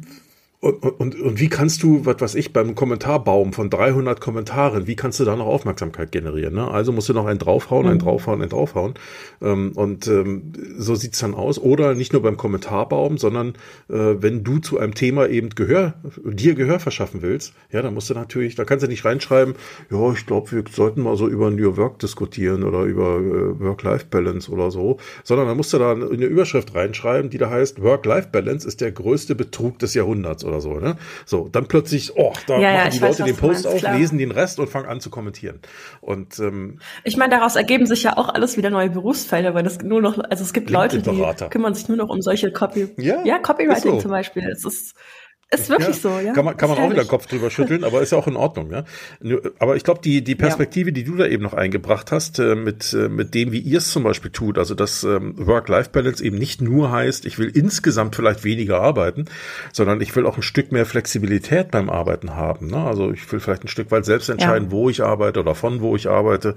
und, und, und wie kannst du, was weiß ich, beim Kommentarbaum von 300 Kommentaren, wie kannst du da noch Aufmerksamkeit generieren? Ne? Also musst du noch einen draufhauen, mhm. einen draufhauen, einen draufhauen. Ähm, und ähm, so sieht's dann aus. Oder nicht nur beim Kommentarbaum, sondern äh, wenn du zu einem Thema eben Gehör, dir Gehör verschaffen willst, ja, dann musst du natürlich, da kannst du nicht reinschreiben, ja, ich glaube, wir sollten mal so über New Work diskutieren oder über äh, Work-Life-Balance oder so, sondern dann musst du da eine Überschrift reinschreiben, die da heißt, Work-Life-Balance ist der größte Betrug des Jahrhunderts oder so, ne? So, dann plötzlich, oh, da ja, machen die Leute weiß, den Post meinst, auf, klar. lesen den Rest und fangen an zu kommentieren. Und ähm, ich meine, daraus ergeben sich ja auch alles wieder neue Berufsfelder, weil es nur noch, also es gibt Leute, die kümmern sich nur noch um solche Copy, ja, ja Copywriting so. zum Beispiel. Es ist ist wirklich ja, so, ja. Kann man, kann man auch wieder Kopf drüber schütteln, aber ist ja auch in Ordnung, ja. Aber ich glaube, die, die Perspektive, ja. die du da eben noch eingebracht hast, äh, mit, äh, mit dem, wie ihr es zum Beispiel tut, also dass ähm, Work-Life-Balance eben nicht nur heißt, ich will insgesamt vielleicht weniger arbeiten, sondern ich will auch ein Stück mehr Flexibilität beim Arbeiten haben. Ne? Also ich will vielleicht ein Stück weit selbst entscheiden, ja. wo ich arbeite oder von wo ich arbeite,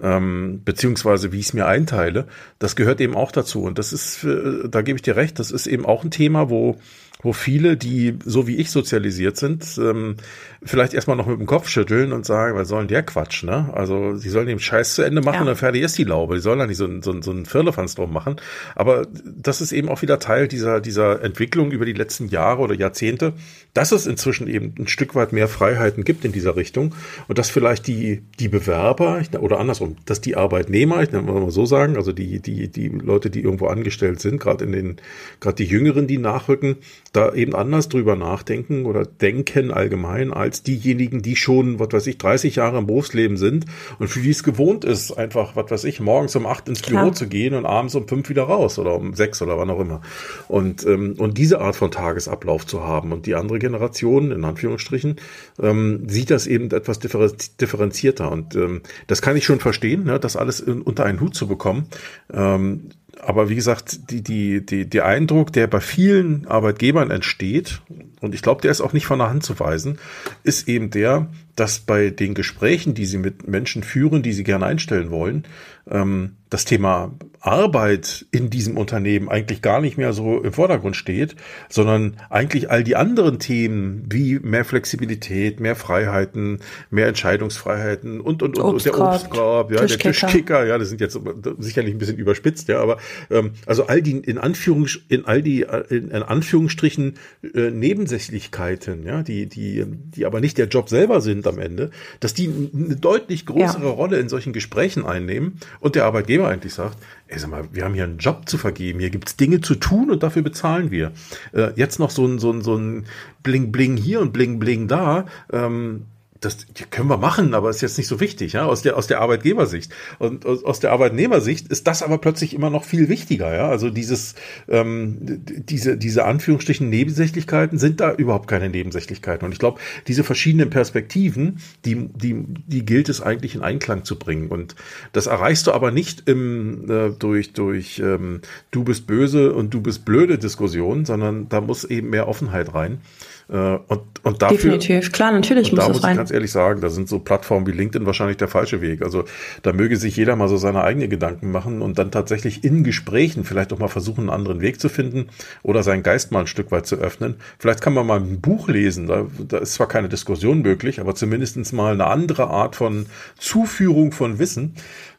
ähm, beziehungsweise wie ich es mir einteile. Das gehört eben auch dazu. Und das ist, äh, da gebe ich dir recht, das ist eben auch ein Thema, wo wo viele, die so wie ich sozialisiert sind, ähm, vielleicht erstmal noch mit dem Kopf schütteln und sagen, was sollen der Quatsch, ne? Also sie sollen den Scheiß zu Ende machen ja. und dann fertig ist die Laube. Die sollen da nicht so, ein, so, so ein Firlefanz drum machen. Aber das ist eben auch wieder Teil dieser, dieser Entwicklung über die letzten Jahre oder Jahrzehnte, dass es inzwischen eben ein Stück weit mehr Freiheiten gibt in dieser Richtung und dass vielleicht die, die Bewerber oder andersrum, dass die Arbeitnehmer, ich nenne mal so sagen, also die, die, die Leute, die irgendwo angestellt sind, gerade in den, gerade die Jüngeren, die nachrücken, da eben anders drüber nachdenken oder denken allgemein als diejenigen, die schon, was weiß ich, 30 Jahre im Berufsleben sind und für die es gewohnt ist, einfach, was weiß ich, morgens um acht ins Klar. Büro zu gehen und abends um fünf wieder raus oder um sechs oder wann auch immer. Und, ähm, und diese Art von Tagesablauf zu haben. Und die andere Generation, in Anführungsstrichen, ähm, sieht das eben etwas differenzierter. Und ähm, das kann ich schon verstehen, ne, das alles in, unter einen Hut zu bekommen. Ähm, aber wie gesagt, die, die, die, der Eindruck, der bei vielen Arbeitgebern entsteht, und ich glaube, der ist auch nicht von der Hand zu weisen, ist eben der, dass bei den Gesprächen, die sie mit Menschen führen, die sie gerne einstellen wollen, ähm, das Thema Arbeit in diesem Unternehmen eigentlich gar nicht mehr so im Vordergrund steht, sondern eigentlich all die anderen Themen wie mehr Flexibilität, mehr Freiheiten, mehr Entscheidungsfreiheiten und und und, und der Obstkorb, ja, der Tischkicker, ja, das sind jetzt sicherlich ein bisschen überspitzt, ja, aber ähm, also all die in Anführungs in all die in, in Anführungsstrichen äh, Nebensächlichkeiten, ja, die die die aber nicht der Job selber sind am Ende, dass die eine deutlich größere ja. Rolle in solchen Gesprächen einnehmen und der Arbeitgeber eigentlich sagt, ey, sag mal, wir haben hier einen Job zu vergeben, hier gibt's Dinge zu tun und dafür bezahlen wir. Äh, jetzt noch so ein, so ein, so ein Bling Bling hier und Bling Bling da. Ähm, das können wir machen, aber ist jetzt nicht so wichtig, ja, aus der, aus der Arbeitgebersicht. Und aus, aus der Arbeitnehmersicht ist das aber plötzlich immer noch viel wichtiger, ja. Also dieses, ähm, diese, diese Anführungsstrichen Nebensächlichkeiten sind da überhaupt keine Nebensächlichkeiten. Und ich glaube, diese verschiedenen Perspektiven, die, die, die gilt es eigentlich in Einklang zu bringen. Und das erreichst du aber nicht im, äh, durch, durch ähm, du bist böse und du bist blöde Diskussion, sondern da muss eben mehr Offenheit rein. Äh, und, und dafür, Definitiv, klar, natürlich muss da muss rein. ich ganz ehrlich sagen, da sind so Plattformen wie LinkedIn wahrscheinlich der falsche Weg. Also da möge sich jeder mal so seine eigenen Gedanken machen und dann tatsächlich in Gesprächen vielleicht auch mal versuchen, einen anderen Weg zu finden oder seinen Geist mal ein Stück weit zu öffnen. Vielleicht kann man mal ein Buch lesen, da, da ist zwar keine Diskussion möglich, aber zumindestens mal eine andere Art von Zuführung von Wissen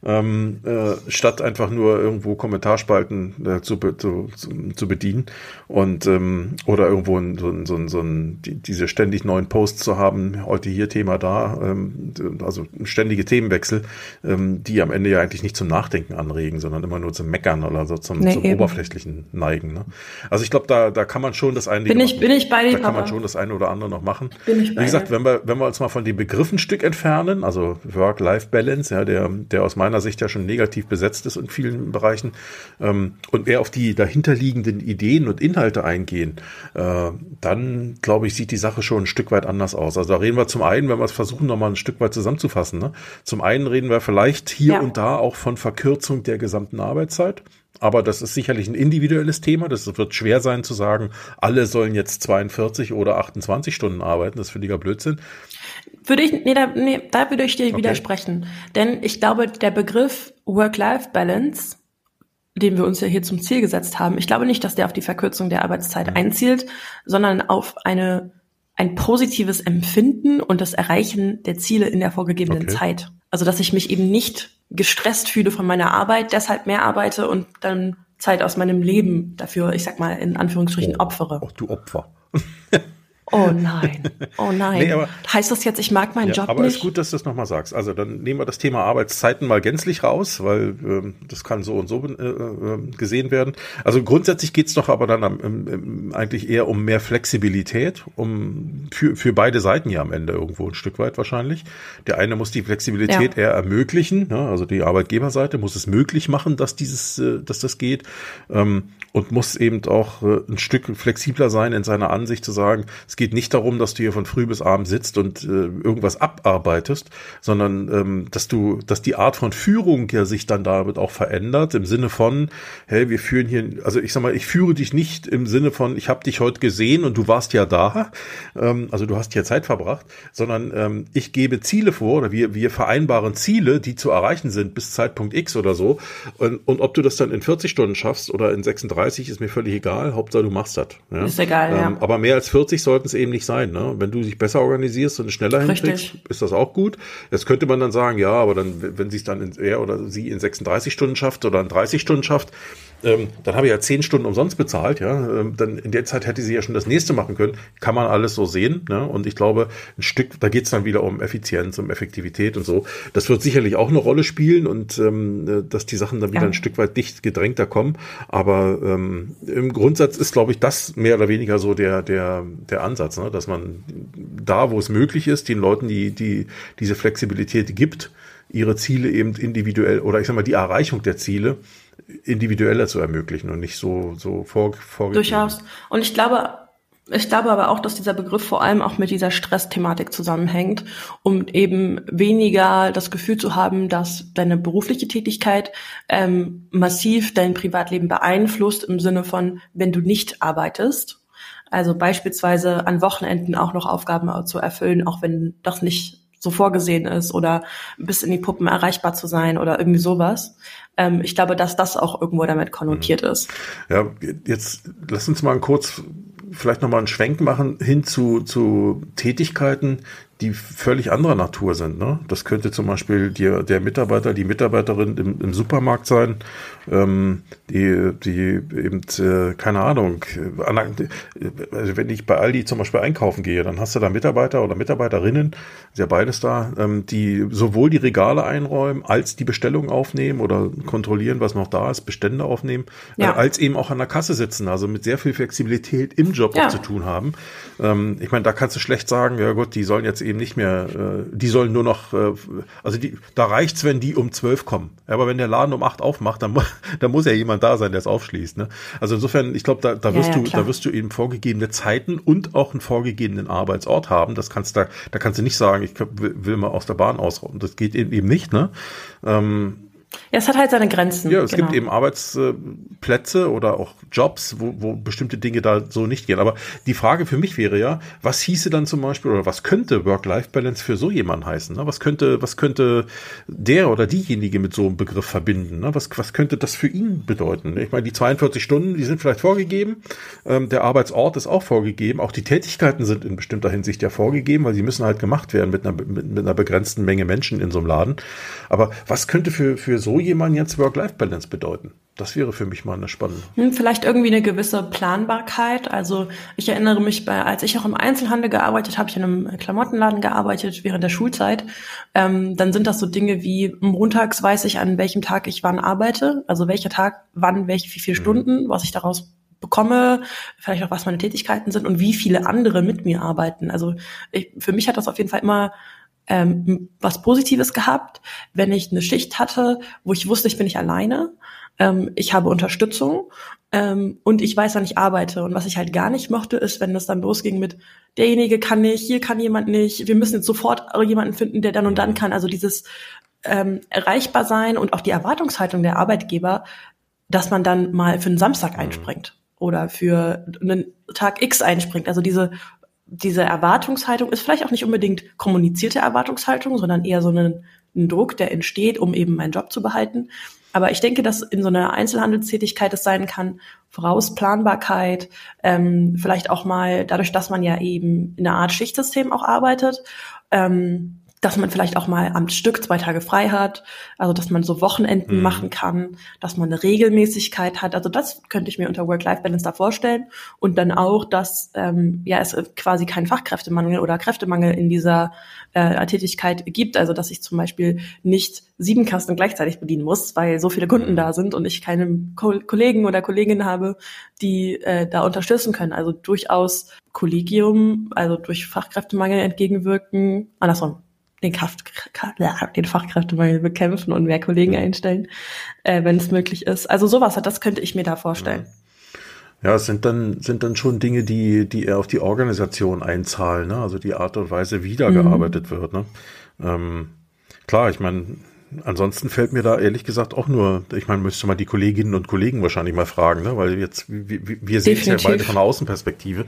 ähm, äh, statt einfach nur irgendwo Kommentarspalten äh, zu, zu, zu bedienen und ähm, oder irgendwo so, so, so ein, die, diese ständig neuen Posts zu haben, heute hier Thema da, ähm, also ständige Themenwechsel, ähm, die am Ende ja eigentlich nicht zum Nachdenken anregen, sondern immer nur zum Meckern oder so zum, nee, zum oberflächlichen Neigen. Ne? Also ich glaube, da, da kann man schon das eine bin ich, bin ich bei dir, da kann man schon das eine oder andere noch machen. Bin ich bei Wie gesagt, wenn wir, wenn wir uns mal von dem Begriff ein Stück entfernen, also Work-Life-Balance, ja, der, der aus meiner Sicht ja schon negativ besetzt ist in vielen Bereichen, ähm, und mehr auf die dahinterliegenden Ideen und Inhalte eingehen, äh, dann glaube ich, sieht die Sache schon ein Stück weit anders aus. Also da reden wir zum einen, wenn wir es versuchen, nochmal ein Stück weit zusammenzufassen. Ne? Zum einen reden wir vielleicht hier ja. und da auch von Verkürzung der gesamten Arbeitszeit. Aber das ist sicherlich ein individuelles Thema. Das wird schwer sein zu sagen, alle sollen jetzt 42 oder 28 Stunden arbeiten. Das ist völliger Blödsinn. Würde ich, nee, da, nee, da würde ich dir okay. widersprechen. Denn ich glaube, der Begriff Work-Life-Balance, den wir uns ja hier zum Ziel gesetzt haben, ich glaube nicht, dass der auf die Verkürzung der Arbeitszeit mhm. einzielt, sondern auf eine, ein positives Empfinden und das Erreichen der Ziele in der vorgegebenen okay. Zeit. Also, dass ich mich eben nicht gestresst fühle von meiner Arbeit, deshalb mehr arbeite und dann Zeit aus meinem Leben dafür, ich sag mal, in Anführungsstrichen oh, opfere. Auch du Opfer. Oh nein, oh nein. Nee, aber, heißt das jetzt, ich mag meinen ja, Job aber nicht? Aber ist gut, dass du das nochmal sagst. Also dann nehmen wir das Thema Arbeitszeiten mal gänzlich raus, weil ähm, das kann so und so äh, äh, gesehen werden. Also grundsätzlich geht's doch aber dann am, ähm, eigentlich eher um mehr Flexibilität, um für, für beide Seiten ja am Ende irgendwo ein Stück weit wahrscheinlich. Der eine muss die Flexibilität ja. eher ermöglichen, ne? also die Arbeitgeberseite muss es möglich machen, dass dieses, äh, dass das geht ähm, und muss eben auch äh, ein Stück flexibler sein in seiner Ansicht zu sagen, es geht nicht darum, dass du hier von früh bis abend sitzt und äh, irgendwas abarbeitest, sondern ähm, dass du, dass die Art von Führung ja sich dann damit auch verändert, im Sinne von, hey, wir führen hier, also ich sag mal, ich führe dich nicht im Sinne von, ich habe dich heute gesehen und du warst ja da, ähm, also du hast hier Zeit verbracht, sondern ähm, ich gebe Ziele vor oder wir, wir vereinbaren Ziele, die zu erreichen sind bis Zeitpunkt X oder so. Und, und ob du das dann in 40 Stunden schaffst oder in 36, ist mir völlig egal. Hauptsache du machst das. Ja? Ist egal, ähm, ja. Aber mehr als 40 sollten es eben nicht sein. Ne? Wenn du dich besser organisierst und schneller Richtig. hinkriegst, ist das auch gut. Jetzt könnte man dann sagen, ja, aber dann, wenn sie es dann in, er oder sie in 36 Stunden schafft oder in 30 Stunden schafft, ähm, dann habe ich ja zehn Stunden umsonst bezahlt, ja. Ähm, dann in der Zeit hätte sie ja schon das nächste machen können. Kann man alles so sehen. Ne? Und ich glaube, ein Stück, da geht es dann wieder um Effizienz, um Effektivität und so. Das wird sicherlich auch eine Rolle spielen und ähm, äh, dass die Sachen dann wieder ja. ein Stück weit dicht gedrängter kommen. Aber ähm, im Grundsatz ist, glaube ich, das mehr oder weniger so der, der, der Ansatz, ne? dass man da, wo es möglich ist, den Leuten, die, die diese Flexibilität gibt, ihre Ziele eben individuell oder ich sag mal die Erreichung der Ziele individueller zu ermöglichen und nicht so, so vor, vorgegeben. Durchaus. Und ich glaube, Ich glaube aber auch, dass dieser Begriff vor allem auch mit dieser Stressthematik zusammenhängt, um eben weniger das Gefühl zu haben, dass deine berufliche Tätigkeit ähm, massiv dein Privatleben beeinflusst im Sinne von, wenn du nicht arbeitest. Also beispielsweise an Wochenenden auch noch Aufgaben zu erfüllen, auch wenn das nicht so vorgesehen ist oder bis in die Puppen erreichbar zu sein oder irgendwie sowas. Ähm, ich glaube, dass das auch irgendwo damit konnotiert mhm. ist. Ja, jetzt lass uns mal kurz vielleicht nochmal einen Schwenk machen hin zu, zu Tätigkeiten, die völlig anderer Natur sind. Ne? Das könnte zum Beispiel die, der Mitarbeiter, die Mitarbeiterin im, im Supermarkt sein, ähm, die, die eben, äh, keine Ahnung, also wenn ich bei Aldi zum Beispiel einkaufen gehe, dann hast du da Mitarbeiter oder Mitarbeiterinnen, ist ja beides da, ähm, die sowohl die Regale einräumen, als die Bestellung aufnehmen oder kontrollieren, was noch da ist, Bestände aufnehmen, äh, ja. äh, als eben auch an der Kasse sitzen, also mit sehr viel Flexibilität im Job ja. auch zu tun haben. Ähm, ich meine, da kannst du schlecht sagen, ja gut, die sollen jetzt eben nicht mehr, äh, die sollen nur noch, äh, also die, da reicht's, wenn die um zwölf kommen. Aber wenn der Laden um acht aufmacht, dann, dann muss ja jemand da sein, der es aufschließt. Ne? Also insofern, ich glaube, da, da wirst ja, ja, du, klar. da wirst du eben vorgegebene Zeiten und auch einen vorgegebenen Arbeitsort haben. Das kannst da, da kannst du nicht sagen, ich will mal aus der Bahn ausrauben. Das geht eben nicht. Ne? Ähm, ja, es hat halt seine Grenzen. Ja, es genau. gibt eben Arbeitsplätze oder auch Jobs, wo, wo bestimmte Dinge da so nicht gehen. Aber die Frage für mich wäre ja, was hieße dann zum Beispiel oder was könnte Work-Life-Balance für so jemanden heißen? Ne? Was könnte, was könnte der oder diejenige mit so einem Begriff verbinden? Ne? Was, was könnte das für ihn bedeuten? Ich meine, die 42 Stunden, die sind vielleicht vorgegeben. Ähm, der Arbeitsort ist auch vorgegeben. Auch die Tätigkeiten sind in bestimmter Hinsicht ja vorgegeben, weil sie müssen halt gemacht werden mit einer, mit, mit einer begrenzten Menge Menschen in so einem Laden. Aber was könnte für, für so jemanden jetzt Work-Life-Balance bedeuten? Das wäre für mich mal eine spannende. Hm, vielleicht irgendwie eine gewisse Planbarkeit. Also ich erinnere mich, bei, als ich auch im Einzelhandel gearbeitet habe, ich in einem Klamottenladen gearbeitet während der Schulzeit, ähm, dann sind das so Dinge wie montags weiß ich, an welchem Tag ich wann arbeite, also welcher Tag, wann, welche, wie viele mhm. Stunden, was ich daraus bekomme, vielleicht auch was meine Tätigkeiten sind und wie viele andere mit mir arbeiten. Also ich, für mich hat das auf jeden Fall immer ähm, was Positives gehabt, wenn ich eine Schicht hatte, wo ich wusste, ich bin nicht alleine, ähm, ich habe Unterstützung ähm, und ich weiß, wann ich arbeite. Und was ich halt gar nicht mochte, ist, wenn das dann losging mit derjenige kann nicht, hier kann jemand nicht, wir müssen jetzt sofort jemanden finden, der dann und dann kann. Also dieses ähm, erreichbar sein und auch die Erwartungshaltung der Arbeitgeber, dass man dann mal für einen Samstag mhm. einspringt oder für einen Tag X einspringt. Also diese diese Erwartungshaltung ist vielleicht auch nicht unbedingt kommunizierte Erwartungshaltung, sondern eher so ein, ein Druck, der entsteht, um eben meinen Job zu behalten. Aber ich denke, dass in so einer Einzelhandelstätigkeit es sein kann, Vorausplanbarkeit, ähm, vielleicht auch mal dadurch, dass man ja eben in einer Art Schichtsystem auch arbeitet, ähm, dass man vielleicht auch mal am Stück zwei Tage frei hat, also dass man so Wochenenden mhm. machen kann, dass man eine Regelmäßigkeit hat. Also das könnte ich mir unter Work-Life-Balance da vorstellen. Und dann auch, dass ähm, ja es quasi keinen Fachkräftemangel oder Kräftemangel in dieser äh, Tätigkeit gibt. Also dass ich zum Beispiel nicht sieben Kasten gleichzeitig bedienen muss, weil so viele Kunden mhm. da sind und ich keine Ko Kollegen oder Kolleginnen habe, die äh, da unterstützen können. Also durchaus Kollegium, also durch Fachkräftemangel entgegenwirken. Andersrum den, Kraft, den Fachkräftemangel bekämpfen und mehr Kollegen einstellen, äh, wenn es möglich ist. Also sowas, das könnte ich mir da vorstellen. Ja, es sind dann, sind dann schon Dinge, die, die eher auf die Organisation einzahlen, ne? also die Art und Weise, wie da mhm. gearbeitet wird. Ne? Ähm, klar, ich meine, ansonsten fällt mir da ehrlich gesagt auch nur, ich meine, müsste mal die Kolleginnen und Kollegen wahrscheinlich mal fragen, ne? weil jetzt, wir, wir sehen es ja beide von der Außenperspektive.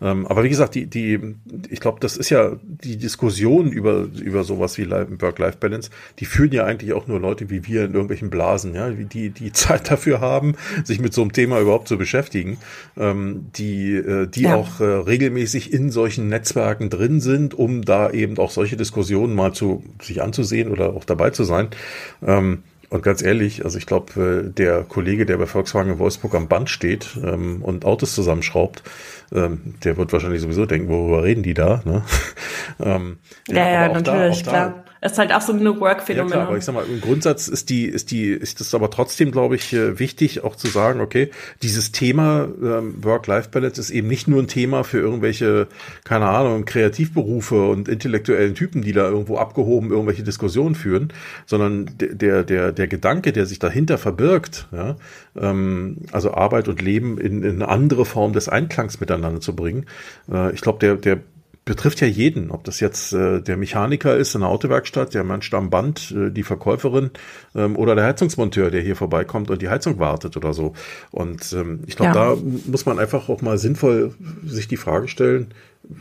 Ähm, aber wie gesagt, die, die, ich glaube, das ist ja die Diskussion über, über sowas wie Work-Life-Balance, die führen ja eigentlich auch nur Leute wie wir in irgendwelchen Blasen, ja, die, die Zeit dafür haben, sich mit so einem Thema überhaupt zu beschäftigen, ähm, die, äh, die ja. auch äh, regelmäßig in solchen Netzwerken drin sind, um da eben auch solche Diskussionen mal zu sich anzusehen oder auch dabei zu sein sein. Ähm, und ganz ehrlich, also ich glaube, äh, der Kollege, der bei Volkswagen in Wolfsburg am Band steht ähm, und Autos zusammenschraubt, ähm, der wird wahrscheinlich sowieso denken, worüber reden die da? Ne? ähm, ja, ja, ja natürlich, da, klar. Es ist halt auch so ein New Work-Phänomen. Ja, klar, aber ich sag mal, im Grundsatz ist die, ist die, ist das aber trotzdem, glaube ich, äh, wichtig, auch zu sagen, okay, dieses Thema ähm, Work-Life-Balance ist eben nicht nur ein Thema für irgendwelche, keine Ahnung, Kreativberufe und intellektuellen Typen, die da irgendwo abgehoben irgendwelche Diskussionen führen, sondern der, der, der Gedanke, der sich dahinter verbirgt, ja, ähm, also Arbeit und Leben in, in eine andere Form des Einklangs miteinander zu bringen, äh, ich glaube, der, der betrifft ja jeden, ob das jetzt äh, der Mechaniker ist in der Autowerkstatt, der Mensch am Band, äh, die Verkäuferin ähm, oder der Heizungsmonteur, der hier vorbeikommt und die Heizung wartet oder so. Und ähm, ich glaube, ja. da muss man einfach auch mal sinnvoll sich die Frage stellen,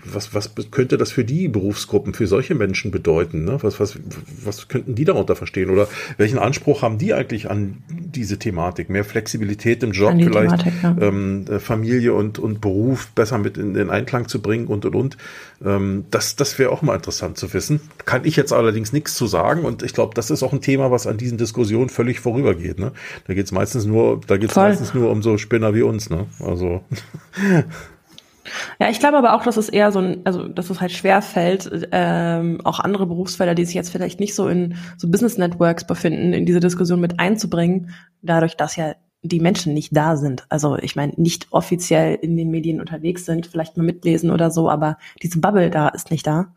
was, was könnte das für die Berufsgruppen, für solche Menschen bedeuten? Ne? Was, was, was könnten die darunter verstehen? Oder welchen Anspruch haben die eigentlich an diese Thematik? Mehr Flexibilität im Job, vielleicht Thematik, ja. ähm, äh, Familie und, und Beruf besser mit in den Einklang zu bringen und und und. Ähm, das das wäre auch mal interessant zu wissen. Kann ich jetzt allerdings nichts zu sagen und ich glaube, das ist auch ein Thema, was an diesen Diskussionen völlig vorübergeht. Ne? Da geht es meistens nur, da geht es meistens nur um so Spinner wie uns. Ne? Also Ja, ich glaube aber auch, dass es eher so ein, also dass es halt schwer fällt, ähm, auch andere Berufsfelder, die sich jetzt vielleicht nicht so in so Business Networks befinden, in diese Diskussion mit einzubringen, dadurch, dass ja die Menschen nicht da sind. Also ich meine, nicht offiziell in den Medien unterwegs sind, vielleicht mal mitlesen oder so, aber diese Bubble da ist nicht da.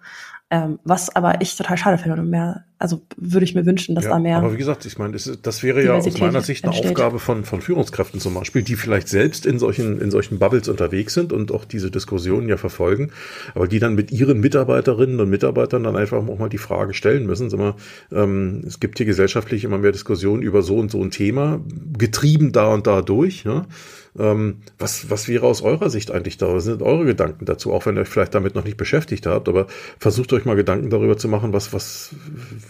Ähm, was aber ich total schade finde und mehr, also würde ich mir wünschen, dass ja, da mehr. Aber wie gesagt, ich meine, das, das wäre ja aus meiner Sicht eine entsteht. Aufgabe von, von Führungskräften zum Beispiel, die vielleicht selbst in solchen, in solchen Bubbles unterwegs sind und auch diese Diskussionen ja verfolgen, aber die dann mit ihren Mitarbeiterinnen und Mitarbeitern dann einfach auch mal die Frage stellen müssen. Sag mal, ähm, es gibt hier gesellschaftlich immer mehr Diskussionen über so und so ein Thema, getrieben da und da durch. Ja? Ähm, was, was wäre aus eurer Sicht eigentlich da? Was sind eure Gedanken dazu? Auch wenn ihr euch vielleicht damit noch nicht beschäftigt habt, aber versucht euch mal Gedanken darüber zu machen, was, was,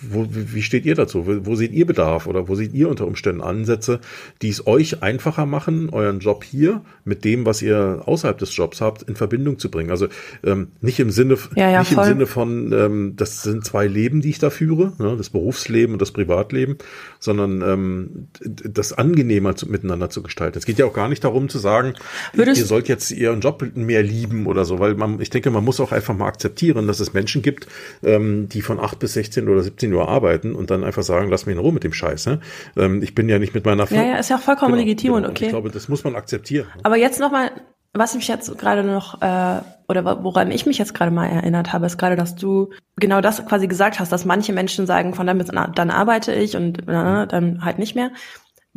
wo, wie steht ihr dazu? Wo, wo seht ihr Bedarf oder wo seht ihr unter Umständen Ansätze, die es euch einfacher machen, euren Job hier mit dem, was ihr außerhalb des Jobs habt, in Verbindung zu bringen? Also ähm, nicht im Sinne, ja, ja, nicht im Sinne von, ähm, das sind zwei Leben, die ich da führe, ne, das Berufsleben und das Privatleben, sondern ähm, das angenehmer zu, miteinander zu gestalten. Es geht ja auch gar nicht darum, darum zu sagen, Würdest ihr sollt jetzt ihren Job mehr lieben oder so, weil man, ich denke, man muss auch einfach mal akzeptieren, dass es Menschen gibt, ähm, die von 8 bis 16 oder 17 Uhr arbeiten und dann einfach sagen, lass mich in Ruhe mit dem Scheiß. Ne? Ähm, ich bin ja nicht mit meiner Firma. Ja, ja, ist ja auch vollkommen genau, legitim genau. und okay. Ich glaube, das muss man akzeptieren. Ne? Aber jetzt nochmal, was mich jetzt gerade noch, äh, oder woran ich mich jetzt gerade mal erinnert habe, ist gerade, dass du genau das quasi gesagt hast, dass manche Menschen sagen, von dann bis dann arbeite ich und äh, dann halt nicht mehr.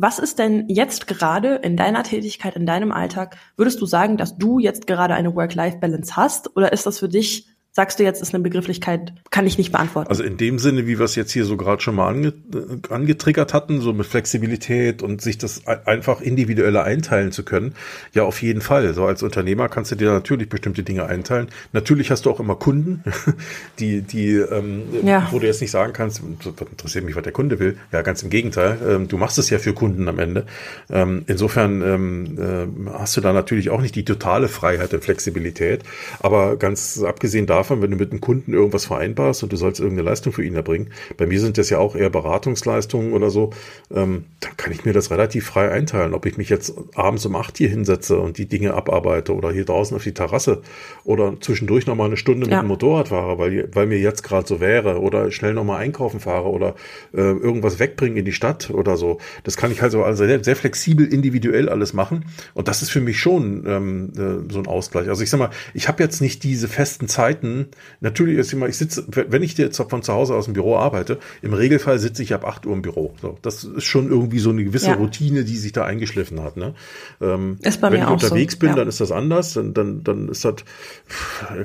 Was ist denn jetzt gerade in deiner Tätigkeit, in deinem Alltag, würdest du sagen, dass du jetzt gerade eine Work-Life-Balance hast? Oder ist das für dich Sagst du jetzt, ist eine Begrifflichkeit, kann ich nicht beantworten. Also in dem Sinne, wie wir es jetzt hier so gerade schon mal ange, äh, angetriggert hatten, so mit Flexibilität und sich das einfach individueller einteilen zu können, ja auf jeden Fall. So als Unternehmer kannst du dir natürlich bestimmte Dinge einteilen. Natürlich hast du auch immer Kunden, die, die, ähm, ja. wo du jetzt nicht sagen kannst, interessiert mich, was der Kunde will. Ja, ganz im Gegenteil. Ähm, du machst es ja für Kunden am Ende. Ähm, insofern ähm, äh, hast du da natürlich auch nicht die totale Freiheit und Flexibilität. Aber ganz abgesehen davon, davon, wenn du mit einem Kunden irgendwas vereinbarst und du sollst irgendeine Leistung für ihn erbringen, bei mir sind das ja auch eher Beratungsleistungen oder so, ähm, dann kann ich mir das relativ frei einteilen, ob ich mich jetzt abends um acht hier hinsetze und die Dinge abarbeite oder hier draußen auf die Terrasse oder zwischendurch nochmal eine Stunde ja. mit dem Motorrad fahre, weil, weil mir jetzt gerade so wäre oder schnell nochmal einkaufen fahre oder äh, irgendwas wegbringen in die Stadt oder so. Das kann ich halt so also sehr, sehr flexibel, individuell alles machen und das ist für mich schon ähm, äh, so ein Ausgleich. Also ich sag mal, ich habe jetzt nicht diese festen Zeiten, Zeiten, natürlich ist immer, ich sitze, wenn ich jetzt von zu Hause aus dem Büro arbeite, im Regelfall sitze ich ab 8 Uhr im Büro. So, das ist schon irgendwie so eine gewisse ja. Routine, die sich da eingeschliffen hat. Ne? Ähm, ist bei wenn mir ich unterwegs so. bin, ja. dann ist das anders, dann, dann, dann ist das,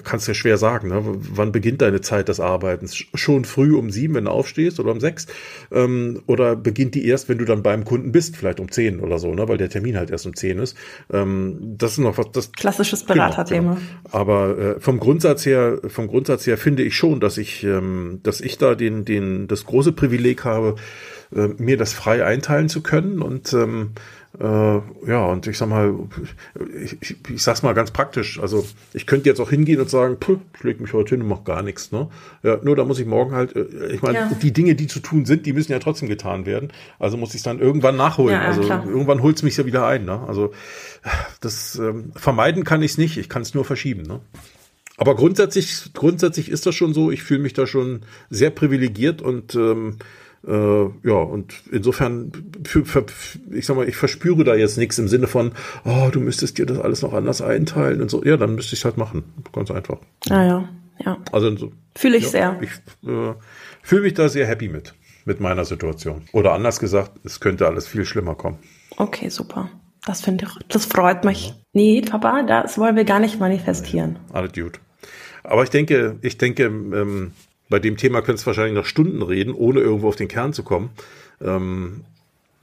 kannst du ja schwer sagen, ne? wann beginnt deine Zeit des Arbeitens? Schon früh um sieben, wenn du aufstehst oder um sechs? Ähm, oder beginnt die erst, wenn du dann beim Kunden bist, vielleicht um zehn oder so, ne? weil der Termin halt erst um zehn ist. Ähm, das ist noch was, das. Klassisches Beraterthema. Genau, genau. Aber äh, vom Grundsatz her vom Grundsatz her finde ich schon, dass ich, ähm, dass ich da den, den, das große Privileg habe, äh, mir das frei einteilen zu können und ähm, äh, ja, und ich sag mal, ich, ich, ich sag's mal ganz praktisch. Also ich könnte jetzt auch hingehen und sagen, puh, ich leg mich heute hin und mach gar nichts. Ne? Ja, nur da muss ich morgen halt, äh, ich meine, ja. die Dinge, die zu tun sind, die müssen ja trotzdem getan werden. Also muss ich dann irgendwann nachholen. Ja, also klar. irgendwann holt's mich ja wieder ein. Ne? Also das ähm, vermeiden kann ich es nicht, ich kann es nur verschieben. Ne? Aber grundsätzlich, grundsätzlich ist das schon so. Ich fühle mich da schon sehr privilegiert und ähm, äh, ja, und insofern, ich sag mal, ich verspüre da jetzt nichts im Sinne von, oh, du müsstest dir das alles noch anders einteilen und so. Ja, dann müsste ich es halt machen. Ganz einfach. Ah ja, ja. Also so, Fühle ich ja, sehr. Ich äh, fühle mich da sehr happy mit, mit meiner Situation. Oder anders gesagt, es könnte alles viel schlimmer kommen. Okay, super. Das finde ich, das freut mich. Nee, Papa, das wollen wir gar nicht manifestieren. Alle Dude. Aber ich denke, ich denke, ähm, bei dem Thema könntest du wahrscheinlich noch Stunden reden, ohne irgendwo auf den Kern zu kommen. Ähm,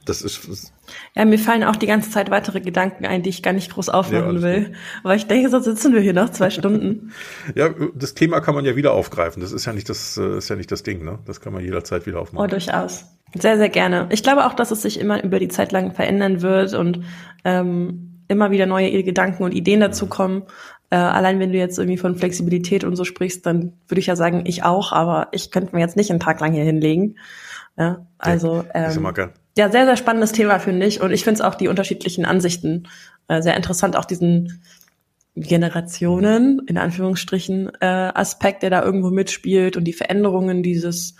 das ist. Ja, mir fallen auch die ganze Zeit weitere Gedanken ein, die ich gar nicht groß aufmachen Ja, will. Aber ich denke, sonst sitzen wir hier noch zwei Stunden. Ja, das Thema kann man ja wieder aufgreifen. Das ist ja nicht das, äh, ist ja nicht das Ding, ne? Das kann man jederzeit wieder Oh, aufmachen. durchaus. Sehr, sehr gerne. Ich glaube auch, dass es sich immer über die Zeit lang verändern wird und ähm, immer wieder neue Gedanken und Ideen dazu kommen. Äh, allein wenn du jetzt irgendwie von Flexibilität und so sprichst, dann würde ich ja sagen, ich auch, aber ich könnte mir jetzt nicht einen Tag lang hier hinlegen. Ja, also ähm. Ja, sehr, sehr spannendes Thema, finde ich. Und ich finde es auch die unterschiedlichen Ansichten äh, sehr interessant, auch diesen Generationen, in Anführungsstrichen, äh, Aspekt, der da irgendwo mitspielt und die Veränderungen dieses,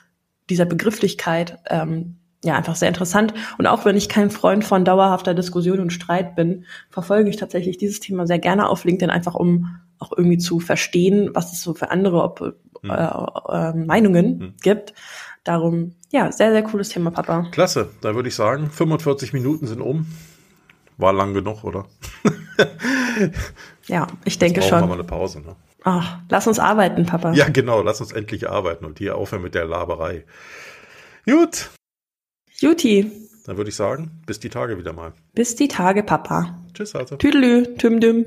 dieser Begrifflichkeit, ähm, ja, einfach sehr interessant. Und auch wenn ich kein Freund von dauerhafter Diskussion und Streit bin, verfolge ich tatsächlich dieses Thema sehr gerne auf LinkedIn, einfach um auch irgendwie zu verstehen, was es so für andere Op äh, äh, Meinungen Hm. gibt. Darum, ja, sehr, sehr cooles Thema, Papa. Klasse, da würde ich sagen, 45 Minuten sind um. War lang genug, oder? Ja, ich denke Brauchen wir schon. mal eine Pause, ne? Ach, lass uns arbeiten, Papa. Ja, genau, lass uns endlich arbeiten und hier aufhören mit der Laberei. Gut, Juti, dann würde ich sagen, bis die Tage wieder mal. bis die Tage, Papa. Tschüss, also. Tüdelü, tüm düm.